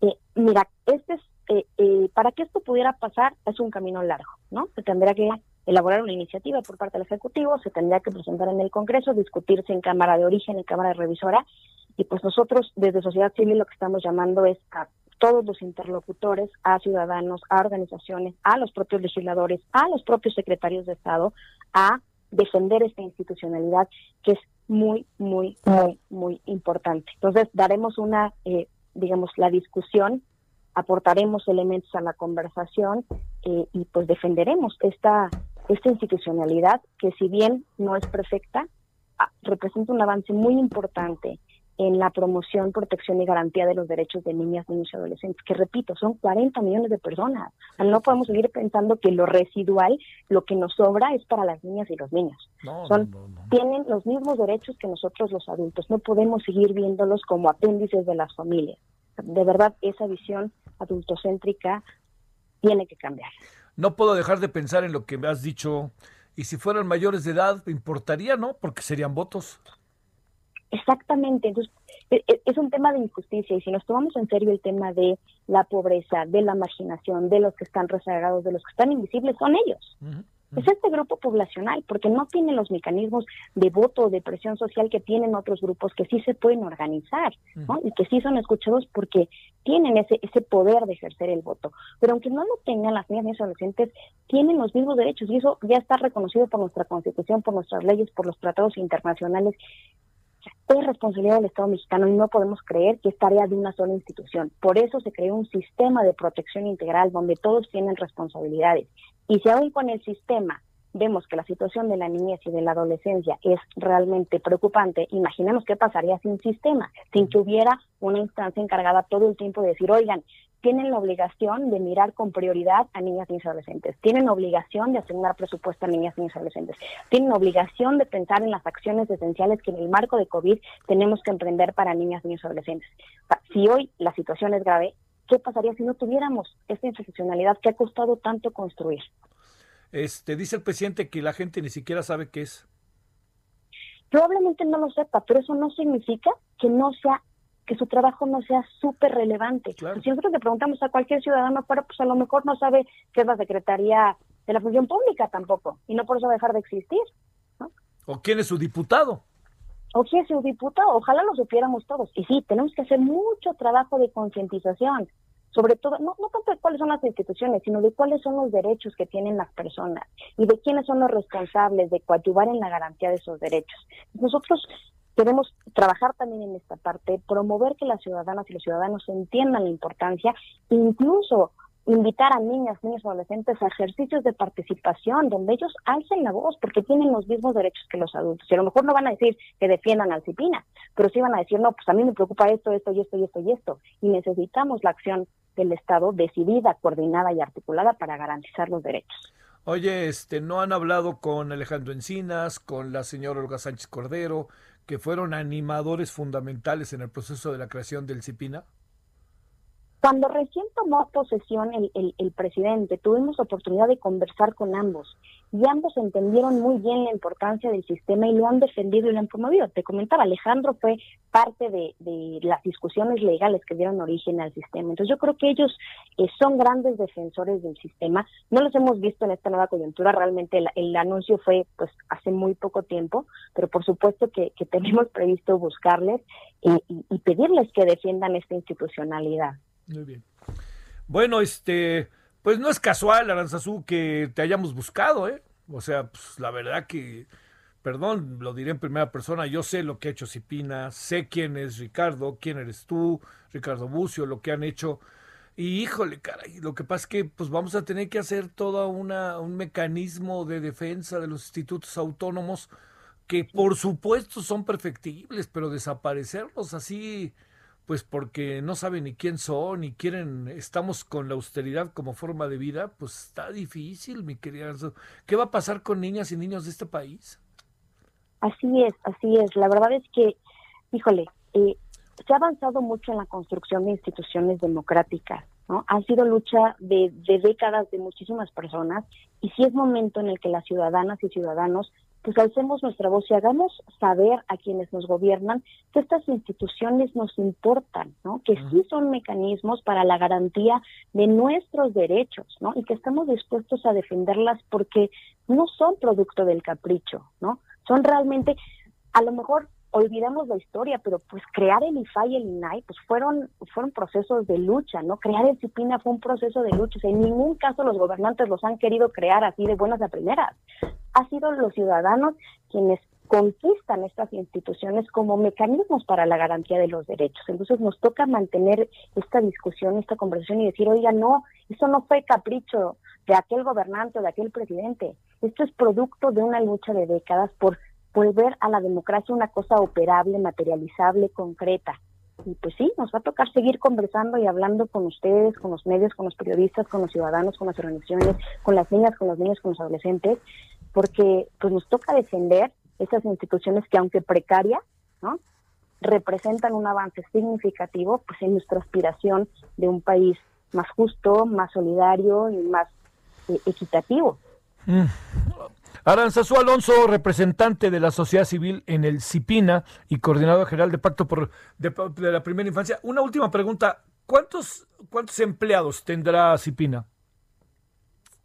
eh mira, este es, eh, eh, para que esto pudiera pasar es un camino largo, ¿no? Se tendría que elaborar una iniciativa por parte del Ejecutivo, se tendría que presentar en el Congreso, discutirse en Cámara de Origen, en Cámara de Revisora, y pues nosotros desde sociedad civil lo que estamos llamando es a todos los interlocutores, a ciudadanos, a organizaciones, a los propios legisladores, a los propios secretarios de Estado, a defender esta institucionalidad que es muy, muy, muy, muy importante. Entonces, daremos una, eh, digamos, la discusión, aportaremos elementos a la conversación eh, y pues defenderemos esta, esta institucionalidad que si bien no es perfecta, ah, representa un avance muy importante en la promoción, protección y garantía de los derechos de niñas, niños y adolescentes, que repito, son 40 millones de personas. no podemos seguir pensando que lo residual, lo que nos sobra es para las niñas y los niños. son, tienen los mismos derechos que nosotros los adultos. No podemos seguir viéndolos como apéndices de las familias. De verdad, esa visión adultocéntrica tiene que cambiar. No puedo dejar de pensar en lo que me has dicho. Y si fueran mayores de edad, importaría, ¿no? Porque serían votos. Exactamente, entonces e, e, es un tema de injusticia y si nos tomamos en serio el tema de la pobreza, de la marginación, de los que están rezagados, de los que están invisibles, son ellos. Es este grupo poblacional, porque no tienen los mecanismos de voto o de presión social que tienen otros grupos que sí se pueden organizar y que sí son escuchados porque tienen ese, ese poder de ejercer el voto. Pero aunque no lo tengan las niñas y adolescentes, tienen los mismos derechos y eso ya está reconocido por nuestra constitución, por nuestras leyes, por los tratados internacionales es responsabilidad del Estado mexicano y no podemos creer que es tarea de una sola institución. Por eso se creó un sistema de protección integral donde todos tienen responsabilidades. Y si aún con el sistema vemos que la situación de la niñez y de la adolescencia es realmente preocupante, imaginemos qué pasaría sin sistema, sin que hubiera una instancia encargada todo el tiempo de decir, oigan, tienen la obligación de mirar con prioridad a niñas, niños y adolescentes, tienen obligación de asignar presupuesto a niñas, niños y adolescentes, tienen obligación de pensar en las acciones esenciales que en el marco de COVID tenemos que emprender para niñas, niños y adolescentes. Si hoy la situación es grave, ¿qué pasaría si no tuviéramos esta institucionalidad que ha costado tanto construir? Este, dice el presidente que la gente ni siquiera sabe qué es. Probablemente no lo sepa, pero eso no significa que no sea que su trabajo no sea súper relevante. Si nosotros le preguntamos a cualquier ciudadano pues a lo mejor no sabe qué es la Secretaría de la Función Pública tampoco, y no por eso dejar de existir. ¿O quién es su diputado? O quién es su diputado, ojalá lo supiéramos todos. Y sí, tenemos que hacer mucho trabajo de concientización, sobre todo, no, no tanto de cuáles son las instituciones, sino de cuáles son los derechos que tienen las personas y de quiénes son los responsables de coadyuvar en la garantía de esos derechos. Nosotros queremos trabajar también en esta parte, promover que las ciudadanas y los ciudadanos entiendan la importancia, incluso invitar a niñas, niños adolescentes a ejercicios de participación donde ellos alcen la voz porque tienen los mismos derechos que los adultos. Y a lo mejor no van a decir que defiendan al CIPINA, pero sí van a decir, no, pues a mí me preocupa esto, esto y esto y esto y esto. Y necesitamos la acción del Estado decidida, coordinada y articulada para garantizar los derechos. Oye, este, ¿no han hablado con Alejandro Encinas, con la señora Olga Sánchez Cordero, que fueron animadores fundamentales en el proceso de la creación del CIPINA? Cuando recién tomó posesión el, el, presidente, tuvimos oportunidad de conversar con ambos y ambos entendieron muy bien la importancia del sistema y lo han defendido y lo han promovido. Te comentaba, Alejandro fue parte de, las discusiones legales que dieron origen al sistema. Entonces yo creo que ellos eh, son grandes defensores del sistema. No los hemos visto en esta nueva coyuntura, realmente el, anuncio fue pues hace muy poco tiempo, pero por supuesto que, tenemos previsto buscarles y pedirles que defiendan esta institucionalidad. Muy bien. Bueno, este, pues no es casual, Aranzazú, que te hayamos buscado, ¿eh? O sea, pues la verdad que, perdón, lo diré en primera persona, yo sé lo que ha hecho Cipina, sé quién es Ricardo, quién eres tú, Ricardo Bucio, lo que han hecho. Y híjole, caray, lo que pasa es que pues vamos a tener que hacer todo una, un mecanismo de defensa de los institutos autónomos que por supuesto son perfectibles, pero desaparecerlos así pues porque no saben ni quién son y quieren, estamos con la austeridad como forma de vida, pues está difícil, mi querida. ¿Qué va a pasar con niñas y niños de este país? Así es, así es. La verdad es que, híjole, eh, se ha avanzado mucho en la construcción de instituciones democráticas, ¿no? Ha sido lucha de, de décadas de muchísimas personas y sí es momento en el que las ciudadanas y ciudadanos pues alcemos nuestra voz y hagamos saber a quienes nos gobiernan que estas instituciones nos importan, ¿no? Que sí son mecanismos para la garantía de nuestros derechos, ¿no? Y que estamos dispuestos a defenderlas porque no son producto del capricho, ¿no? Son realmente, a lo mejor olvidamos la historia, pero pues crear el IFA y el INAI pues fueron, fueron procesos de lucha, ¿no? Crear el CIPINA fue un proceso de lucha, en ningún caso los gobernantes los han querido crear así de buenas a primeras. Ha sido los ciudadanos quienes conquistan estas instituciones como mecanismos para la garantía de los derechos. Entonces nos toca mantener esta discusión, esta conversación y decir, oiga, no, eso no fue capricho de aquel gobernante o de aquel presidente. Esto es producto de una lucha de décadas por volver a la democracia una cosa operable, materializable, concreta. Y pues sí, nos va a tocar seguir conversando y hablando con ustedes, con los medios, con los periodistas, con los ciudadanos, con las organizaciones, con las niñas, con los niños, con los adolescentes, porque pues nos toca defender esas instituciones que aunque precarias, ¿no? representan un avance significativo pues en nuestra aspiración de un país más justo, más solidario y más eh, equitativo. Mm. Aranzazú Alonso, representante de la sociedad civil en el CIPINA y coordinador general de Pacto por de, la Primera Infancia. Una última pregunta. ¿Cuántos, cuántos empleados tendrá CIPINA?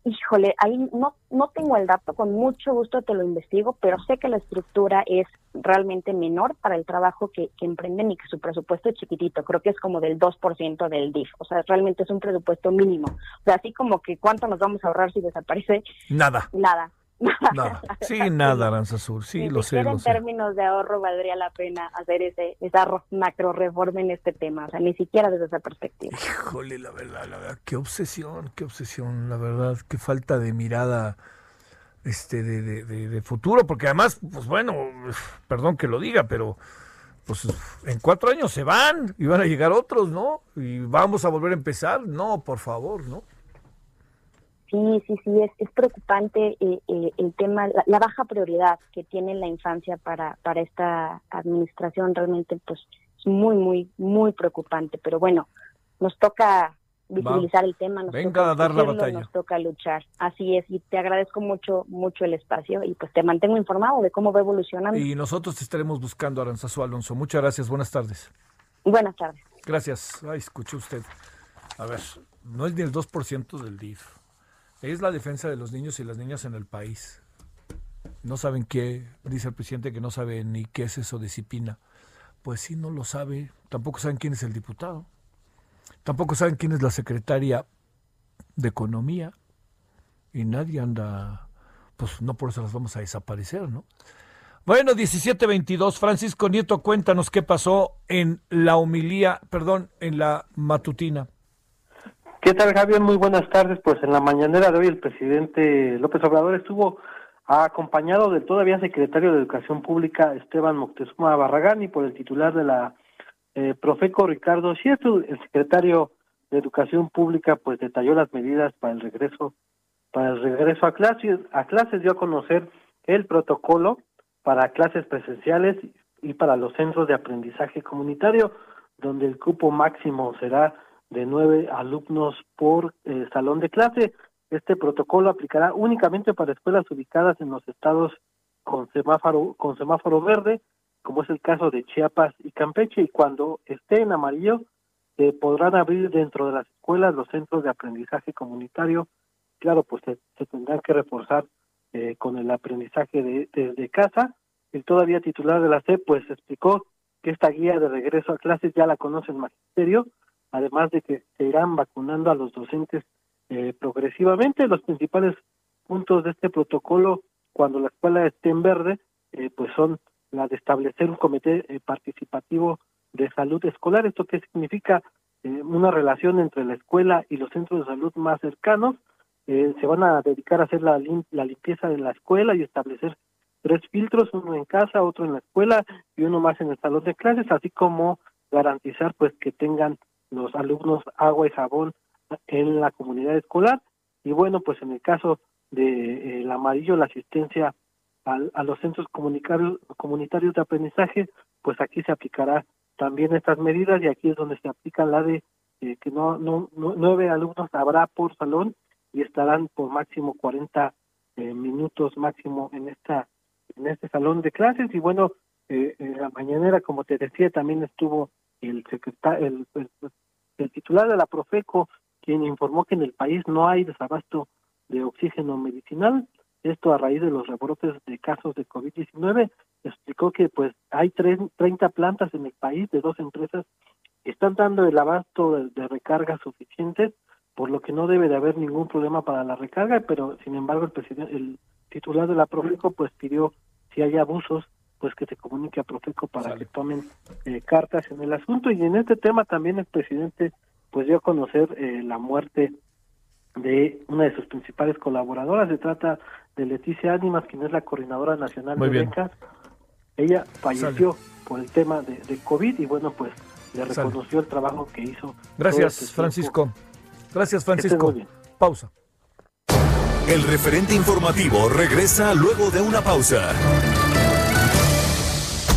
Híjole, ahí no, no tengo el dato, con mucho gusto te lo investigo, pero sé que la estructura es realmente menor para el trabajo que, que emprenden y que su presupuesto es chiquitito, creo que es como del 2% del DIF, o sea, realmente es un presupuesto mínimo. O sea, así como que cuánto nos vamos a ahorrar si desaparece. Nada. Nada. Nada. Sí, nada, Aranzazur, sí, lo sé. en términos de ahorro valdría la pena hacer ese, esa macro reforma en este tema, o sea, ni siquiera desde esa perspectiva. Híjole, la verdad, la verdad, qué obsesión, qué obsesión, la verdad, qué falta de mirada este de, de, futuro, porque además, pues bueno, perdón que lo diga, pero pues en cuatro años se van y van a llegar otros, ¿no? Y vamos a volver a empezar, no, por favor, ¿no? Sí, sí, sí, es, es preocupante eh, eh, el tema, la, baja prioridad que tiene la infancia para, para esta administración, realmente pues es muy, muy, muy preocupante, pero bueno, nos toca visibilizar el tema, nos Venga a dar la batalla. Nos toca luchar. Así es, y te agradezco mucho, mucho el espacio y pues te mantengo informado de cómo va evolucionando. Y nosotros te estaremos buscando, Aranzazu Alonso. Muchas gracias, buenas tardes. Buenas tardes. Gracias. Ay, escuche usted. A ver, no es ni el 2% del DIF. Es la defensa de los niños y las niñas en el país. No saben qué, dice el presidente que no sabe ni qué es eso disciplina. Pues sí, no lo sabe. Tampoco saben quién es el diputado. Tampoco saben quién es la secretaria de Economía. Y nadie anda, pues no por eso las vamos a desaparecer, ¿no? Bueno, 1722, Francisco Nieto, cuéntanos qué pasó en la homilía, perdón, en la matutina. ¿Qué tal, Javier? Muy buenas tardes. Pues en la mañanera de hoy el presidente López Obrador estuvo acompañado del todavía secretario de Educación Pública Esteban Moctezuma Barragán y por el titular de la eh, Profeco Ricardo Sieto, el secretario de Educación Pública, pues detalló las medidas para el regreso para el regreso a clases. A clases dio a conocer el protocolo para clases presenciales y para los centros de aprendizaje comunitario, donde el cupo máximo será de nueve alumnos por eh, salón de clase. Este protocolo aplicará únicamente para escuelas ubicadas en los estados con semáforo con semáforo verde como es el caso de Chiapas y Campeche, y cuando esté en amarillo, se podrán abrir dentro de las escuelas los centros de aprendizaje comunitario. Claro, pues se, tendrán que reforzar eh, con el aprendizaje de, desde casa. El todavía titular de la CEP, pues explicó que esta guía de regreso a clases ya la conoce el magisterio, además de que se irán vacunando a los docentes eh, progresivamente. Los principales puntos de este protocolo, cuando la escuela esté en verde, eh, pues son la de establecer un comité eh, participativo de salud escolar. ¿Esto qué significa? Eh, una relación entre la escuela y los centros de salud más cercanos. Se van a dedicar a hacer la, la limpieza de la escuela y establecer tres filtros, uno en casa, otro en la escuela y uno más en el salón de clases, así como garantizar pues que tengan los alumnos agua y jabón en la comunidad escolar. Y bueno pues en el caso de el amarillo la asistencia a, los centros comunitarios de aprendizaje, pues aquí se aplicará también estas medidas y aquí es donde se aplica la de eh, que no, no, nueve alumnos habrá por salón y estarán por máximo 40 eh, minutos máximo en esta en este salón de clases. Y bueno eh, en la mañanera como te decía también estuvo el secretario el, el titular de la Profeco quien informó que en el país no hay desabasto de oxígeno medicinal esto a raíz de los rebrotes de casos de COVID-19. Explicó que pues hay 30 plantas en el país de dos empresas que están dando el abasto de, recargas suficientes, por lo que no debe de haber ningún problema para la recarga, pero sin embargo el presidente, el titular de la Profeco pues pidió si hay abusos pues que se comunique a Profeco para que tomen eh, cartas en el asunto y en este tema también el presidente pues dio a conocer eh, la muerte de una de sus principales colaboradoras. Se trata de Leticia Ánimas, quien es la coordinadora nacional de becas. Ella falleció por el tema de, COVID y bueno, pues le reconoció el trabajo que hizo. Gracias, este Francisco. Gracias, Francisco. Pausa. El referente informativo regresa luego de una pausa.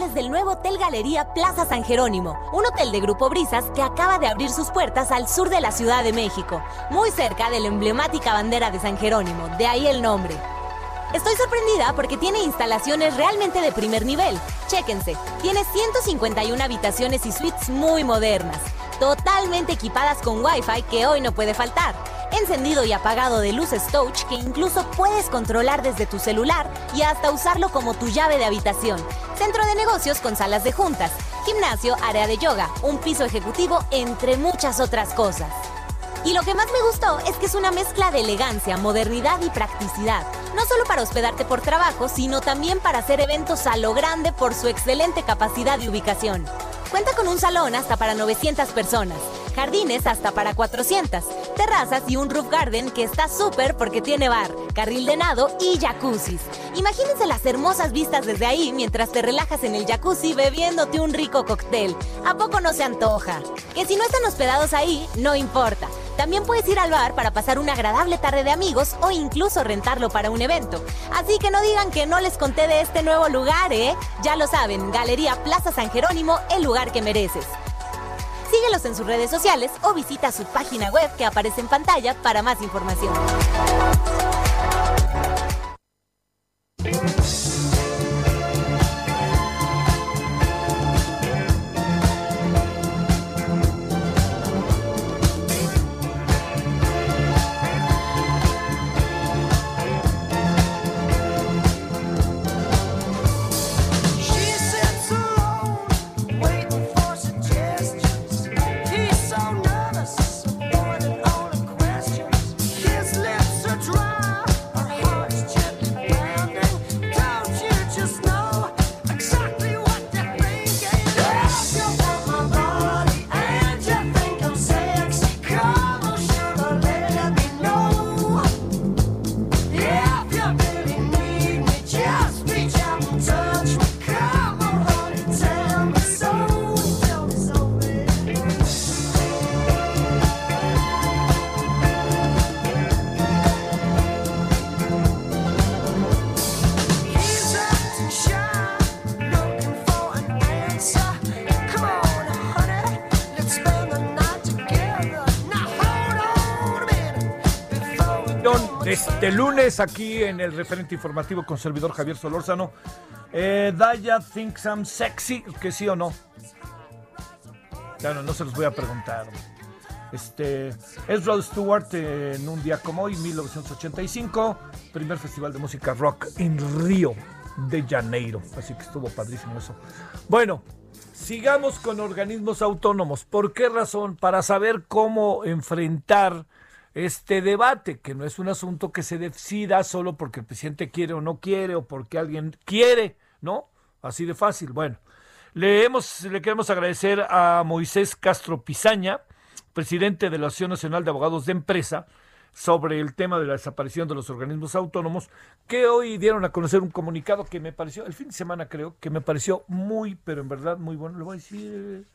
Contarles del nuevo Hotel Galería Plaza San Jerónimo, un hotel de Grupo Brisas que acaba de abrir sus puertas al sur de la Ciudad de México, muy cerca de la emblemática bandera de San Jerónimo, de ahí el nombre. Estoy sorprendida porque tiene instalaciones realmente de primer nivel. Chéquense, tiene 151 habitaciones y suites muy modernas, totalmente equipadas con Wi-Fi que hoy no puede faltar. Encendido y apagado de luces touch que incluso puedes controlar desde tu celular y hasta usarlo como tu llave de habitación. Centro de negocios con salas de juntas gimnasio, área de yoga, un piso ejecutivo, entre muchas otras cosas. Y lo que más me gustó es que es una mezcla de elegancia, modernidad y practicidad. No solo para hospedarte por trabajo, sino también para hacer eventos a lo grande por su excelente capacidad de ubicación. Cuenta con un salón hasta para 900 personas, jardines hasta para 400, terrazas y un roof garden que está súper porque tiene bar, carril de nado y jacuzzis. Imagínense las hermosas vistas desde ahí mientras te relajas en el jacuzzi bebiéndote un rico cóctel. ¿A poco no se antoja? Que si no están hospedados ahí, no importa. También puedes ir al bar para pasar una agradable tarde de amigos o incluso rentarlo para un evento. Así que no digan que no les conté de este nuevo lugar, ¿eh? Ya lo saben, Galería Plaza San Jerónimo, el lugar que mereces. Síguelos en sus redes sociales o visita su página web que aparece en pantalla para más información. Lunes aquí en el referente informativo con servidor Javier Solórzano. Eh, Daya thinks I'm sexy, que sí o no. Claro, no se los voy a preguntar. Este es Rod Stewart en un día como hoy, 1985, primer festival de música rock en Río de Janeiro. Así que estuvo padrísimo eso. Bueno, sigamos con organismos autónomos. ¿Por qué razón? Para saber cómo enfrentar este debate, que no es un asunto que se decida solo porque el presidente quiere o no quiere o porque alguien quiere, ¿no? Así de fácil. Bueno, le, hemos, le queremos agradecer a Moisés Castro Pizaña, presidente de la Asociación Nacional de Abogados de Empresa, sobre el tema de la desaparición de los organismos autónomos, que hoy dieron a conocer un comunicado que me pareció, el fin de semana creo, que me pareció muy, pero en verdad muy bueno. Le voy a decir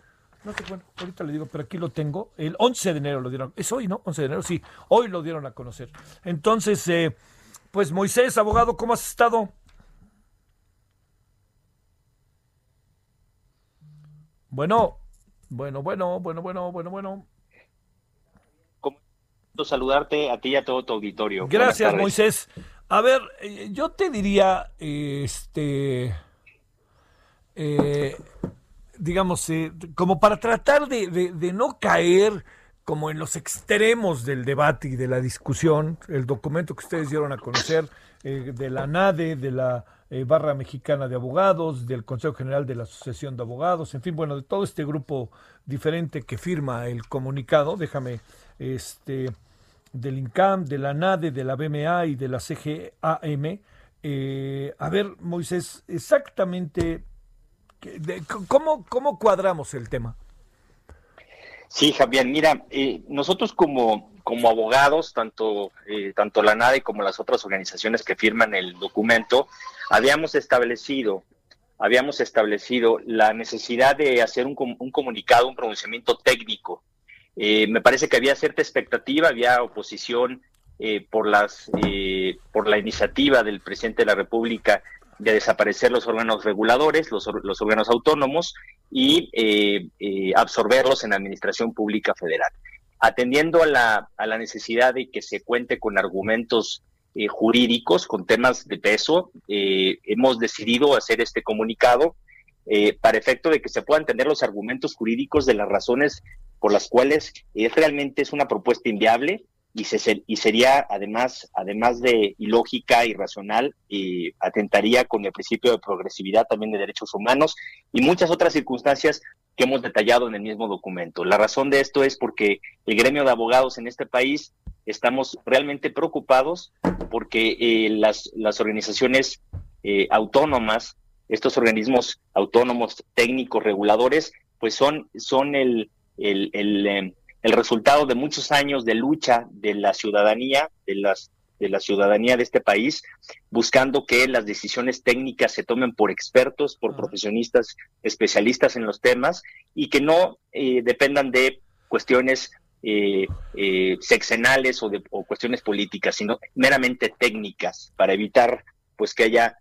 no sé, bueno, ahorita le digo, pero aquí lo tengo. El 11 de enero lo dieron. Es hoy, ¿no? 11 de enero, sí. Hoy lo dieron a conocer. Entonces, eh, pues Moisés, abogado, ¿cómo has estado? Bueno, bueno, bueno, bueno, bueno, bueno, bueno. saludarte a ti y a todo tu auditorio. Gracias, Moisés. A ver, eh, yo te diría, este, eh, digamos, eh, como para tratar de, no caer como en los extremos del debate y de la discusión, el documento que ustedes dieron a conocer eh, de la NADE, de la eh, Barra Mexicana de Abogados, del Consejo General de la Asociación de Abogados, en fin, bueno, de todo este grupo diferente que firma el comunicado, déjame, este, del INCAM, de la NADE, de la BMA y de la CGAM. a ver, Moisés, exactamente ¿Cómo, cómo cuadramos el tema? Sí, Javier, mira, eh, nosotros como, como abogados, tanto, eh, tanto la NADE como las otras organizaciones que firman el documento, habíamos establecido, habíamos establecido la necesidad de hacer un, un comunicado, un pronunciamiento técnico. Eh, me parece que había cierta expectativa, había oposición por, las, por la iniciativa del presidente de la República de desaparecer los órganos reguladores, los, los órganos autónomos y eh, eh, absorberlos en la Administración Pública Federal. Atendiendo a la, a la necesidad de que se cuente con argumentos eh, jurídicos, con temas de peso, hemos decidido hacer este comunicado para efecto de que se puedan tener los argumentos jurídicos de las razones por las cuales realmente es una propuesta inviable, y, se, y sería además, además de ilógica, irracional, y atentaría con el principio de progresividad también de derechos humanos y muchas otras circunstancias que hemos detallado en el mismo documento. La razón de esto es porque el gremio de abogados en este país estamos realmente preocupados porque eh, las, las organizaciones eh, autónomas, estos organismos autónomos técnicos reguladores, pues son, son el, el, el em, el resultado de muchos años de lucha de la ciudadanía, de las de la ciudadanía de este país, buscando que las decisiones técnicas se tomen por expertos, por profesionistas especialistas en los temas y que no eh, dependan de cuestiones eh, eh, sexenales o de cuestiones políticas, sino meramente técnicas para evitar pues que haya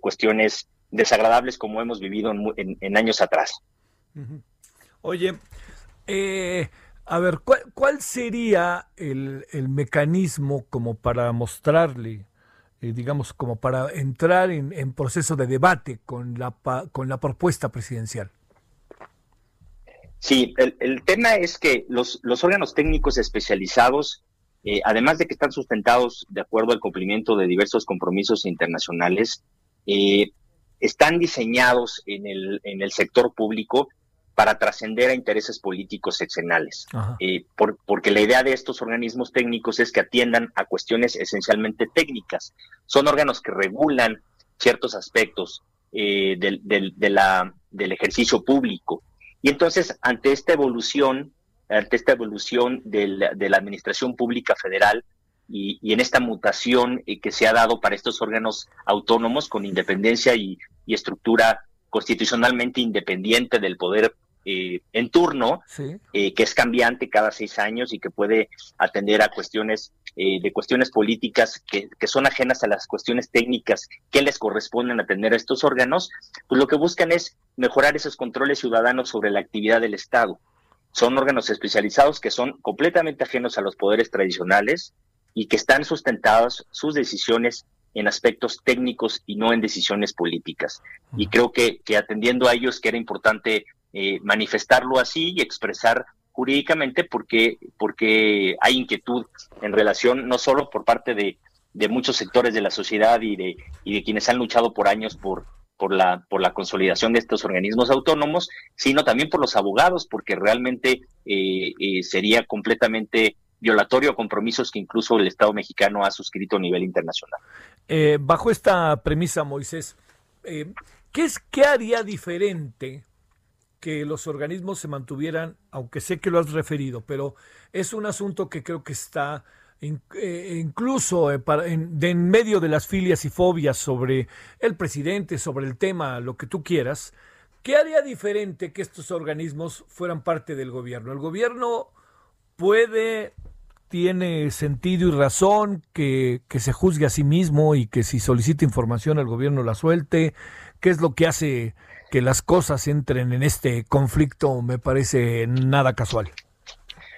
cuestiones desagradables como hemos vivido en, años atrás. Oye, eh, a ver, ¿cuál, sería el, mecanismo como para mostrarle, eh, digamos, como para entrar en, proceso de debate con la, con la propuesta presidencial? Sí, el, tema es que los, los órganos técnicos especializados, eh, además de que están sustentados de acuerdo al cumplimiento de diversos compromisos internacionales, eh, están diseñados en el, en el sector público para trascender a intereses políticos seccionales. Eh, porque la idea de estos organismos técnicos es que atiendan a cuestiones esencialmente técnicas. Son órganos que regulan ciertos aspectos eh, del, de la, del ejercicio público. Y entonces, ante esta evolución, ante esta evolución de la, administración pública federal, y, en esta mutación eh, que se ha dado para estos órganos autónomos con independencia y, y estructura constitucionalmente independiente del poder eh, en turno, eh, que es cambiante cada seis años y que puede atender a cuestiones eh, de cuestiones políticas que, son ajenas a las cuestiones técnicas que les corresponden atender a estos órganos, pues lo que buscan es mejorar esos controles ciudadanos sobre la actividad del Estado. Son órganos especializados que son completamente ajenos a los poderes tradicionales y que están sustentados sus decisiones en aspectos técnicos y no en decisiones políticas. Y creo que, que atendiendo a ellos que era importante eh, manifestarlo así y expresar jurídicamente porque, porque hay inquietud en relación no solo por parte de, de muchos sectores de la sociedad y de, y de quienes han luchado por años por, por la, por la consolidación de estos organismos autónomos, sino también por los abogados, porque realmente eh, eh, sería completamente violatorio a compromisos que incluso el Estado mexicano ha suscrito a nivel internacional. bajo esta premisa, Moisés, ¿qué, es, ¿qué haría diferente que los organismos se mantuvieran, aunque sé que lo has referido, pero es un asunto que creo que está eh, incluso eh, en, medio de las filias y fobias sobre el presidente, sobre el tema, lo que tú quieras. ¿Qué haría diferente que estos organismos fueran parte del gobierno? El gobierno puede, tiene sentido y razón que, que se juzgue a sí mismo y que si solicita información el gobierno la suelte. ¿Qué es lo que hace que las cosas entren en este conflicto me parece nada casual.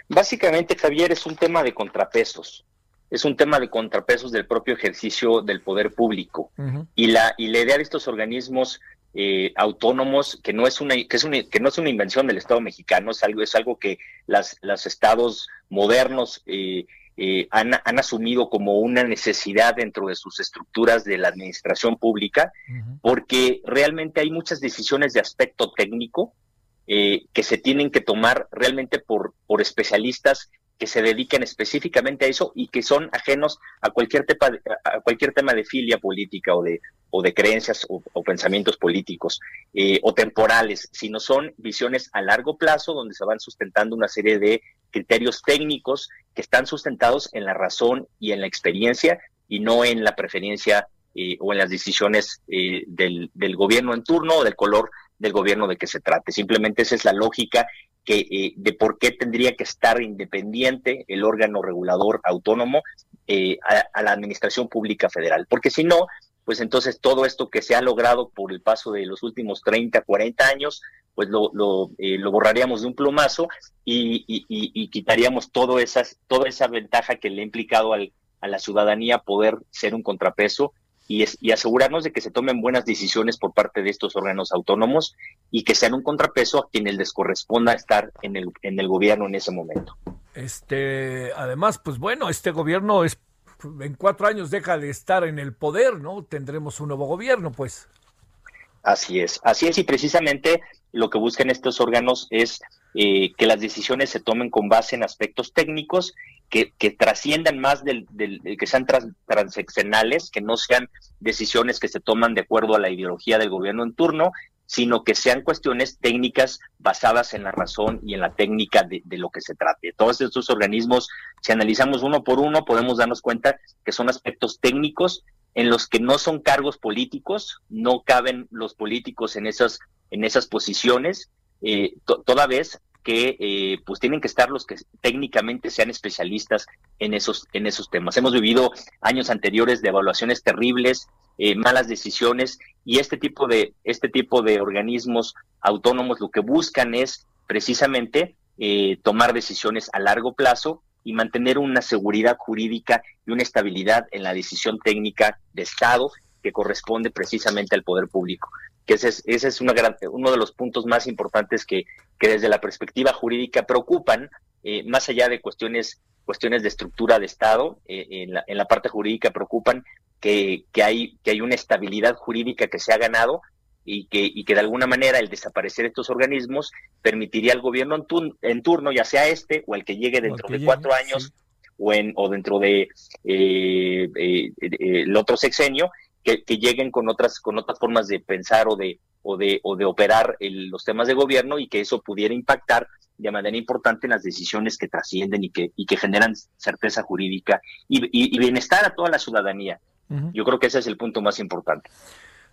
Básicamente, Javier, es un tema de contrapesos. Es un tema de contrapesos del propio ejercicio del poder público. y, la, y la idea de estos organismos eh, autónomos, que no, es una, que, es una, que no es una invención del Estado mexicano, es algo, es algo que las, los estados modernos eh, eh, han, asumido como una necesidad dentro de sus estructuras de la administración pública, porque realmente hay muchas decisiones de aspecto técnico eh, que se tienen que tomar realmente por, por especialistas que se dediquen específicamente a eso y que son ajenos a cualquier, tema, a cualquier tema de filia política o de, o de creencias o, pensamientos políticos eh, o temporales, sino son visiones a largo plazo donde se van sustentando una serie de criterios técnicos que están sustentados en la razón y en la experiencia y no en la preferencia eh, o en las decisiones eh, del gobierno en turno o del color del gobierno de que se trate. Simplemente esa es la lógica que, eh, de por qué tendría que estar independiente el órgano regulador autónomo eh, a, la Administración Pública Federal. Porque si no, pues entonces todo esto que se ha logrado por el paso de los últimos 30, 40 años, pues lo, lo, eh, lo borraríamos de un plumazo y, y, quitaríamos todo esas, toda esa ventaja que le ha implicado al, a la ciudadanía poder ser un contrapeso y, y, asegurarnos de que se tomen buenas decisiones por parte de estos órganos autónomos y que sean un contrapeso a quienes les corresponda estar en el, en el gobierno en ese momento. Este, además, pues bueno, este gobierno es en cuatro años deja de estar en el poder, ¿no? Tendremos un nuevo gobierno, pues. Así es, así es, y precisamente lo que buscan estos órganos es eh, que las decisiones se tomen con base en aspectos técnicos que, trasciendan más del, del, que sean trans, que no sean decisiones que se toman de acuerdo a la ideología del gobierno en turno, sino que sean cuestiones técnicas basadas en la razón y en la técnica de, de, lo que se trate. Todos estos organismos, si analizamos uno por uno, podemos darnos cuenta que son aspectos técnicos en los que no son cargos políticos, no caben los políticos en esas, en esas posiciones, eh, toda vez que eh, pues tienen que estar los que técnicamente sean especialistas en esos en esos temas. Hemos vivido años anteriores de evaluaciones terribles, eh, malas decisiones y este tipo de este tipo de organismos autónomos lo que buscan es precisamente eh, tomar decisiones a largo plazo y mantener una seguridad jurídica y una estabilidad en la decisión técnica de Estado que corresponde precisamente al poder público que ese es, ese es una gran, uno de los puntos más importantes que, que desde la perspectiva jurídica preocupan, eh, más allá de cuestiones, cuestiones de estructura de Estado, eh, en, la, en la parte jurídica preocupan que, que, hay, que hay una estabilidad jurídica que se ha ganado y que, y que de alguna manera el desaparecer estos organismos permitiría al gobierno en, turno, en turno ya sea este o el que llegue dentro que de llegue, cuatro años sí. o, en, o dentro de eh, el otro sexenio, que, que, lleguen con otras con otras formas de pensar o de o de o de operar el, los temas de gobierno y que eso pudiera impactar de manera importante en las decisiones que trascienden y que y que generan certeza jurídica y, y, y bienestar a toda la ciudadanía. Uh -huh. Yo creo que ese es el punto más importante.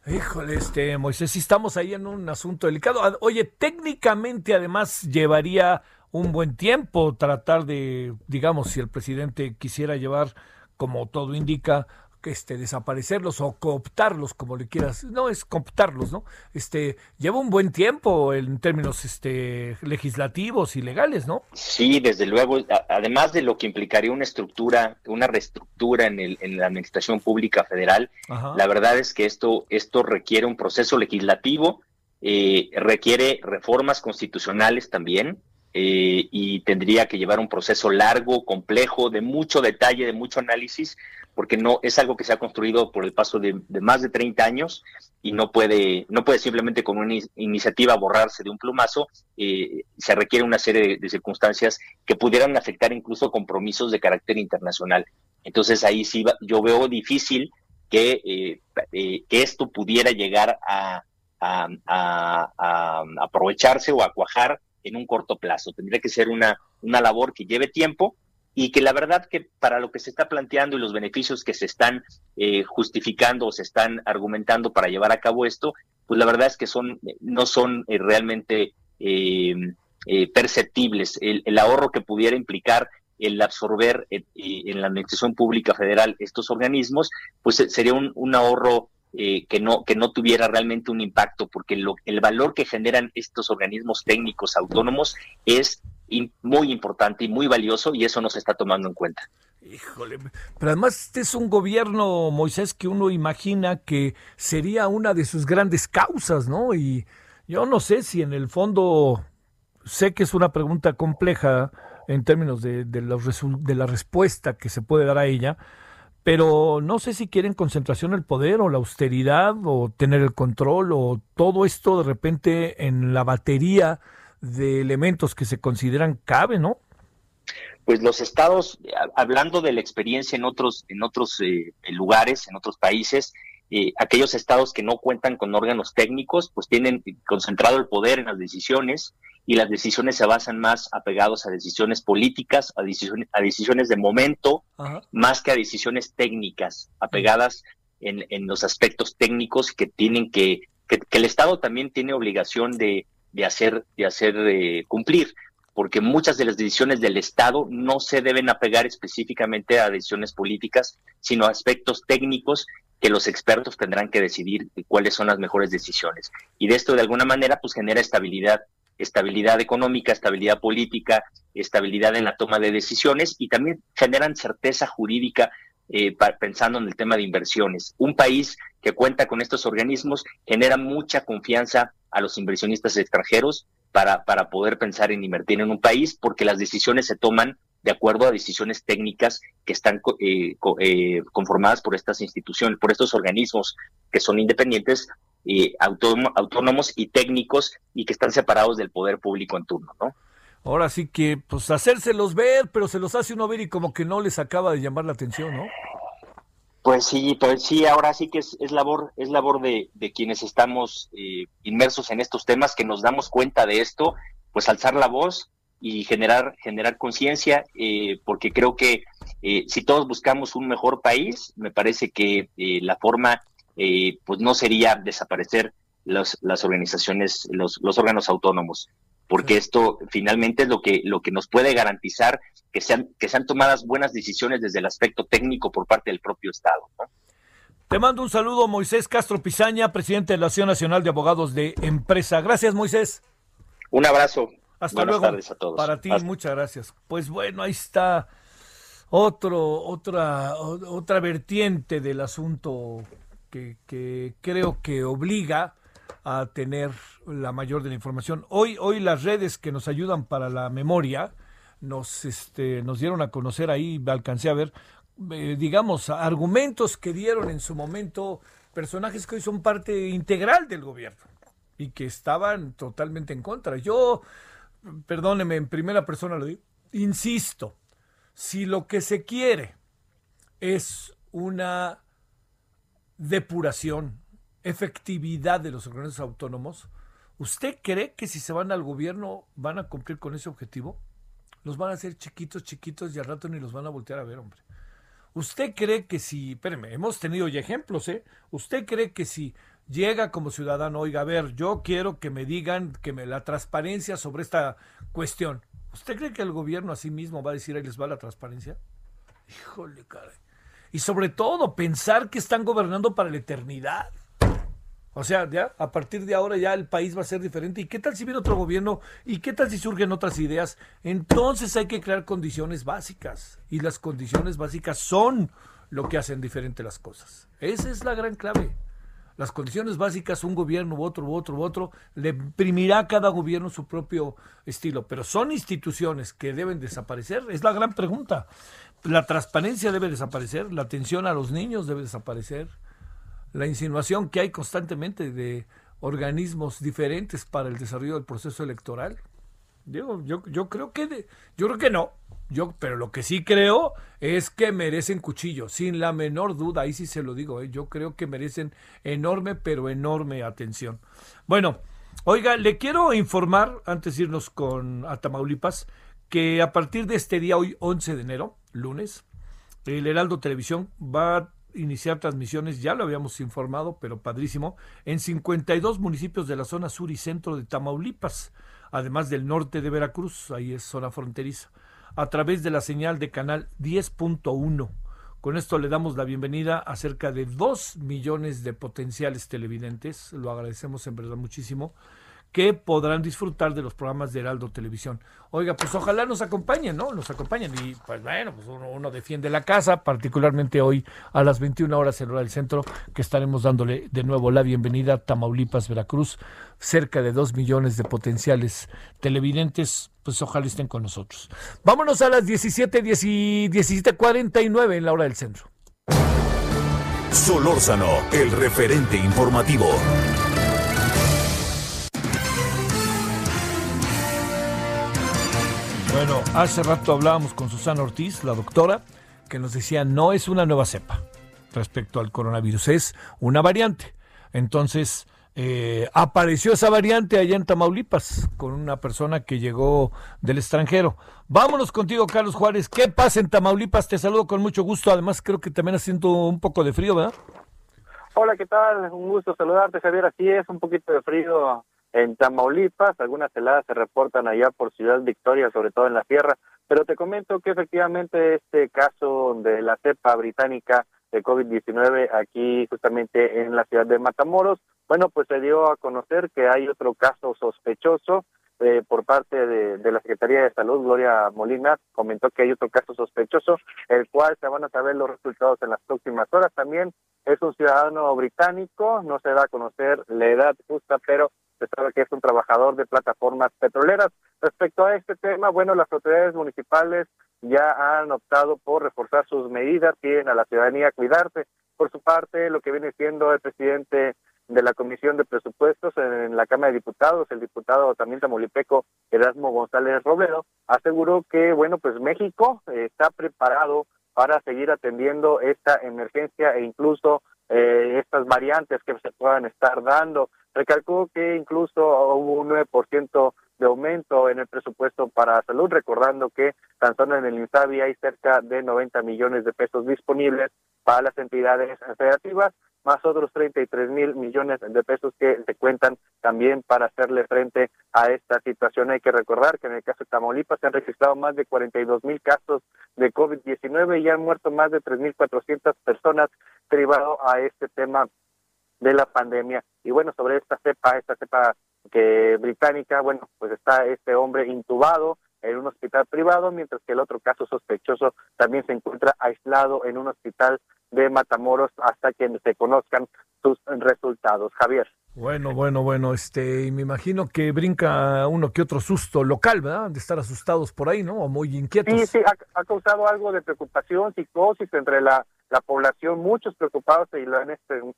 Híjole, este Moisés, si estamos ahí en un asunto delicado. Oye, técnicamente además llevaría un buen tiempo tratar de, digamos, si el presidente quisiera llevar, como todo indica, este, desaparecerlos o cooptarlos, como le quieras, no es cooptarlos, ¿no? Este, lleva un buen tiempo en términos este, legislativos y legales, ¿no? Sí, desde luego, además de lo que implicaría una estructura, una reestructura en, el, en la administración pública federal, Ajá. la verdad es que esto, esto requiere un proceso legislativo, eh, requiere reformas constitucionales también, eh, y tendría que llevar un proceso largo, complejo, de mucho detalle, de mucho análisis, porque no es algo que se ha construido por el paso de, más de 30 años y no puede, no puede simplemente con una iniciativa borrarse de un plumazo. Eh, se requiere una serie de, circunstancias que pudieran afectar incluso compromisos de carácter internacional. Entonces ahí sí va, yo veo difícil que, eh, eh, que esto pudiera llegar a, a aprovecharse o a cuajar en un corto plazo. Tendría que ser una, una labor que lleve tiempo y que la verdad que para lo que se está planteando y los beneficios que se están eh, justificando o se están argumentando para llevar a cabo esto, pues la verdad es que son no son eh, realmente eh, perceptibles. El, ahorro que pudiera implicar el absorber en la administración pública federal estos organismos, pues sería un, ahorro eh, que no que no tuviera realmente un impacto porque lo, el valor que generan estos organismos técnicos autónomos es muy importante y muy valioso y eso no se está tomando en cuenta. Híjole, pero además este es un gobierno, Moisés, que uno imagina que sería una de sus grandes causas, ¿no? Y yo no sé si en el fondo, sé que es una pregunta compleja en términos de, la respuesta que se puede dar a ella, pero no sé si quieren concentración del poder o la austeridad o tener el control o todo esto de repente en la batería de elementos que se consideran cabe, ¿no? Pues los estados, hablando de la experiencia en otros, en otros eh, lugares, en otros países, eh, aquellos estados que no cuentan con órganos técnicos, pues tienen concentrado el poder en las decisiones y las decisiones se basan más apegados a decisiones políticas, a decisiones, a decisiones de momento, Ajá. más que a decisiones técnicas, apegadas en, en, los aspectos técnicos que tienen que, que, que el Estado también tiene obligación de, de hacer, de hacer eh, cumplir porque muchas de las decisiones del Estado no se deben apegar específicamente a decisiones políticas, sino a aspectos técnicos que los expertos tendrán que decidir cuáles son las mejores decisiones. Y de esto, de alguna manera, pues genera estabilidad, estabilidad económica, estabilidad política, estabilidad en la toma de decisiones y también generan certeza jurídica eh, pensando en el tema de inversiones. Un país que cuenta con estos organismos genera mucha confianza a los inversionistas extranjeros para, para poder pensar en invertir en un país porque las decisiones se toman de acuerdo a decisiones técnicas que están eh, eh, conformadas por estas instituciones, por estos organismos que son independientes, eh, autónomos y técnicos y que están separados del poder público en turno, ¿no? Ahora sí que, pues, hacérselos ver, pero se los hace uno ver y como que no les acaba de llamar la atención, ¿no? Pues sí, pues sí, ahora sí que es, labor, es labor de, quienes estamos eh, inmersos en estos temas, que nos damos cuenta de esto, pues alzar la voz y generar, generar conciencia, eh, porque creo que eh, si todos buscamos un mejor país, me parece que la forma, pues no sería desaparecer las organizaciones, los, los órganos autónomos porque esto finalmente es lo que, lo que nos puede garantizar que sean, que sean tomadas buenas decisiones desde el aspecto técnico por parte del propio Estado. Te mando un saludo, Moisés Castro Pizaña, presidente de la Asociación Nacional de Abogados de Empresa. Gracias, Moisés. Un abrazo. Hasta luego. Tardes a todos. Para ti, muchas gracias. Pues bueno, ahí está otro, otra, otra vertiente del asunto que, que creo que obliga a tener la mayor de la información. Hoy, hoy las redes que nos ayudan para la memoria nos, este, nos dieron a conocer ahí, alcancé a ver, eh, digamos, argumentos que dieron en su momento personajes que hoy son parte integral del gobierno y que estaban totalmente en contra. Yo, perdóneme, en primera persona lo digo, insisto, si lo que se quiere es una depuración, efectividad de los organismos autónomos, ¿usted cree que si se van al gobierno van a cumplir con ese objetivo? Los van a hacer chiquitos, chiquitos y al rato ni los van a voltear a ver, hombre. ¿Usted cree que si, espérame, hemos tenido ya ejemplos, ¿eh? ¿Usted cree que si llega como ciudadano, oiga, a ver, yo quiero que me digan que me la transparencia sobre esta cuestión, ¿usted cree que el gobierno a sí mismo va a decir ahí les va la transparencia? Híjole, caray. Y sobre todo, pensar que están gobernando para la eternidad. O sea, ya a partir de ahora ya el país va a ser diferente. ¿Y qué tal si viene otro gobierno? ¿Y qué tal si surgen otras ideas? Entonces hay que crear condiciones básicas. Y las condiciones básicas son lo que hacen diferente las cosas. Esa es la gran clave. Las condiciones básicas, un gobierno u otro, u otro, u otro, le imprimirá a cada gobierno su propio estilo. Pero son instituciones que deben desaparecer. Es la gran pregunta. La transparencia debe desaparecer, la atención a los niños debe desaparecer la insinuación que hay constantemente de organismos diferentes para el desarrollo del proceso electoral. Digo, yo, yo creo que yo creo que no. Yo, pero lo que sí creo es que merecen cuchillo, sin la menor duda, ahí sí se lo digo, ¿eh? yo creo que merecen enorme, pero enorme atención. Bueno, oiga, le quiero informar, antes de irnos con a Tamaulipas, que a partir de este día, hoy 11 de enero, lunes, el Heraldo Televisión va iniciar transmisiones, ya lo habíamos informado, pero padrísimo, en 52 municipios de la zona sur y centro de Tamaulipas, además del norte de Veracruz, ahí es zona fronteriza, a través de la señal de canal 10.1. Con esto le damos la bienvenida a cerca de 2 millones de potenciales televidentes, lo agradecemos en verdad muchísimo que podrán disfrutar de los programas de Heraldo Televisión. Oiga, pues ojalá nos acompañen, ¿no? Nos acompañen y pues bueno, pues uno, defiende la casa, particularmente hoy a las 21 horas en hora del centro, que estaremos dándole de nuevo la bienvenida a Tamaulipas, Veracruz, cerca de 2 millones de potenciales televidentes, pues ojalá estén con nosotros. Vámonos a las 17, 17.49 en la hora del centro. Solórzano, el referente informativo. Bueno, hace rato hablábamos con Susana Ortiz, la doctora, que nos decía no es una nueva cepa respecto al coronavirus, es una variante. Entonces, eh, apareció esa variante allá en Tamaulipas con una persona que llegó del extranjero. Vámonos contigo, Carlos Juárez. ¿Qué pasa en Tamaulipas? Te saludo con mucho gusto. Además, creo que también haciendo un poco de frío, ¿verdad? Hola, ¿qué tal? Un gusto saludarte, Javier. Así es, un poquito de frío en Tamaulipas, algunas heladas se reportan allá por Ciudad Victoria, sobre todo en la sierra, pero te comento que efectivamente este caso de la cepa británica de COVID-19 aquí justamente en la ciudad de Matamoros, bueno, pues se dio a conocer que hay otro caso sospechoso eh, por parte de, la Secretaría de Salud, Gloria Molina, comentó que hay otro caso sospechoso, el cual se van a saber los resultados en las próximas horas. También es un ciudadano británico, no se da a conocer la edad justa, pero sabe que es un trabajador de plataformas petroleras. Respecto a este tema, bueno, las autoridades municipales ya han optado por reforzar sus medidas, piden a la ciudadanía cuidarse. Por su parte, lo que viene siendo el presidente de la Comisión de Presupuestos en la Cámara de Diputados, el diputado también tamaulipeco Erasmo González Robledo, aseguró que, bueno, pues México está preparado para seguir atendiendo esta emergencia e incluso eh, estas variantes que se puedan estar dando. Recalcó que incluso hubo un 9% de aumento en el presupuesto para salud, recordando que tan solo en el INSABI hay cerca de 90 millones de pesos disponibles para las entidades federativas más otros 33 mil millones de pesos que se cuentan también para hacerle frente a esta situación. Hay que recordar que en el caso de Tamaulipas se han registrado más de 42 mil casos de COVID-19 y han muerto más de 3.400 personas derivado a este tema de la pandemia. Y bueno, sobre esta cepa, esta cepa que británica, bueno, pues está este hombre intubado en un hospital privado, mientras que el otro caso sospechoso también se encuentra aislado en un hospital de Matamoros hasta que se conozcan sus resultados. Javier. Bueno, bueno, bueno, este, y me imagino que brinca uno que otro susto local, ¿verdad? De estar asustados por ahí, ¿no? O muy inquietos. Sí, sí, ha, causado algo de preocupación, psicosis entre la, la población, muchos preocupados y lo han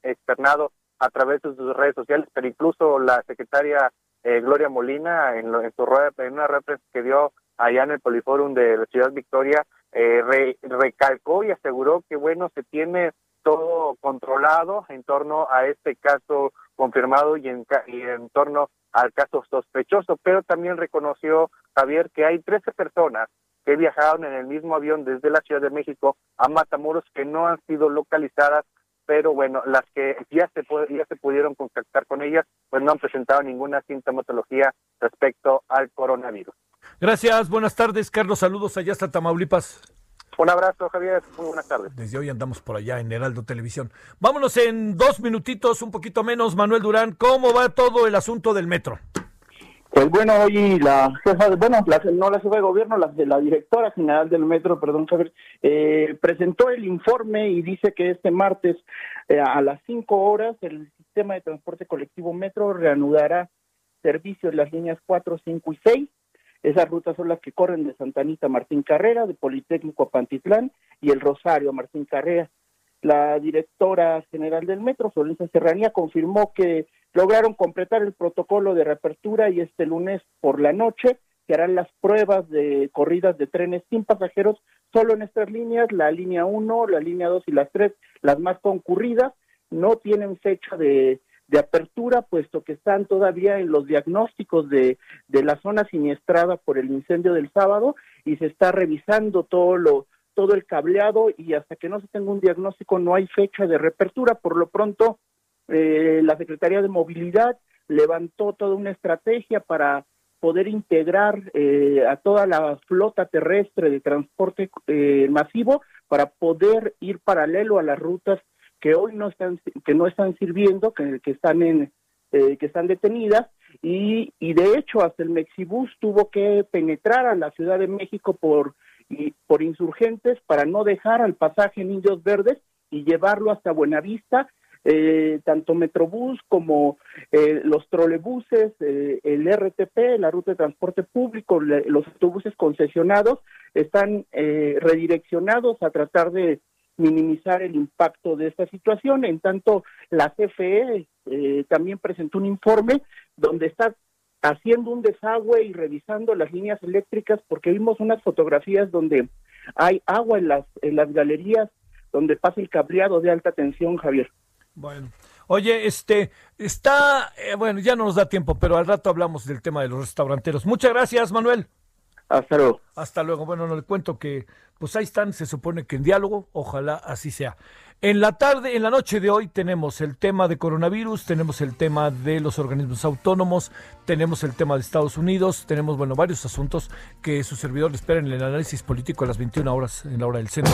externado a través de sus redes sociales, pero incluso la secretaria eh, Gloria Molina en, en, su rueda, una que dio allá en el Poliforum de la Ciudad Victoria, eh, recalcó y aseguró que, bueno, se tiene todo controlado en torno a este caso confirmado y en, y en torno al caso sospechoso, pero también reconoció Javier que hay 13 personas que viajaron en el mismo avión desde la Ciudad de México a Matamoros que no han sido localizadas, pero bueno, las que ya se, ya se pudieron contactar con ellas, pues no han presentado ninguna sintomatología respecto al coronavirus. Gracias, buenas tardes, Carlos. Saludos allá hasta Tamaulipas. Un abrazo, Javier. Muy buenas tardes. Desde hoy andamos por allá en Heraldo Televisión. Vámonos en dos minutitos, un poquito menos, Manuel Durán. ¿Cómo va todo el asunto del metro? Pues bueno, hoy la jefa, bueno, no la jefa de gobierno, la, la directora general del metro, perdón, Javier, eh, presentó el informe y dice que este martes eh, a las cinco horas el sistema de transporte colectivo metro reanudará servicios las líneas 4, 5 y 6 esas rutas son las que corren de Santanita a Martín Carrera, de Politécnico a Pantitlán y el Rosario a Martín Carrera. La directora general del metro, Florencia Serranía, confirmó que lograron completar el protocolo de reapertura y este lunes por la noche se harán las pruebas de corridas de trenes sin pasajeros solo en estas líneas, la línea 1, la línea 2 y las 3, las más concurridas, no tienen fecha de de apertura, puesto que están todavía en los diagnósticos de, la zona siniestrada por el incendio del sábado y se está revisando todo lo todo el cableado y hasta que no se tenga un diagnóstico no hay fecha de reapertura. Por lo pronto, eh, la Secretaría de Movilidad levantó toda una estrategia para poder integrar eh, a toda la flota terrestre de transporte eh, masivo para poder ir paralelo a las rutas que hoy no están que no están sirviendo, que, están en eh, que están detenidas. Y, y de hecho hasta el Mexibus tuvo que penetrar a la Ciudad de México por y, por insurgentes para no dejar al pasaje en Indios Verdes y llevarlo hasta Buenavista eh, tanto Metrobús como eh, los trolebuses, eh, el RTP, la ruta de transporte público, los autobuses concesionados están eh, redireccionados a tratar de minimizar el impacto de esta situación. En tanto, la CFE eh, también presentó un informe donde está haciendo un desagüe y revisando las líneas eléctricas porque vimos unas fotografías donde hay agua en las, en las galerías donde pasa el cableado de alta tensión, Javier. Bueno. Oye, este, está, eh, bueno, ya no nos da tiempo, pero al rato hablamos del tema de los restauranteros. Muchas gracias, Manuel. Hasta luego. Hasta luego. Bueno, no le cuento que, pues ahí están, se supone que en diálogo, ojalá así sea. En la tarde, en la noche de hoy tenemos el tema de coronavirus, tenemos el tema de los organismos autónomos, tenemos el tema de Estados Unidos, tenemos, bueno, varios asuntos que su servidor espera en el análisis político a las 21 horas en la hora del centro.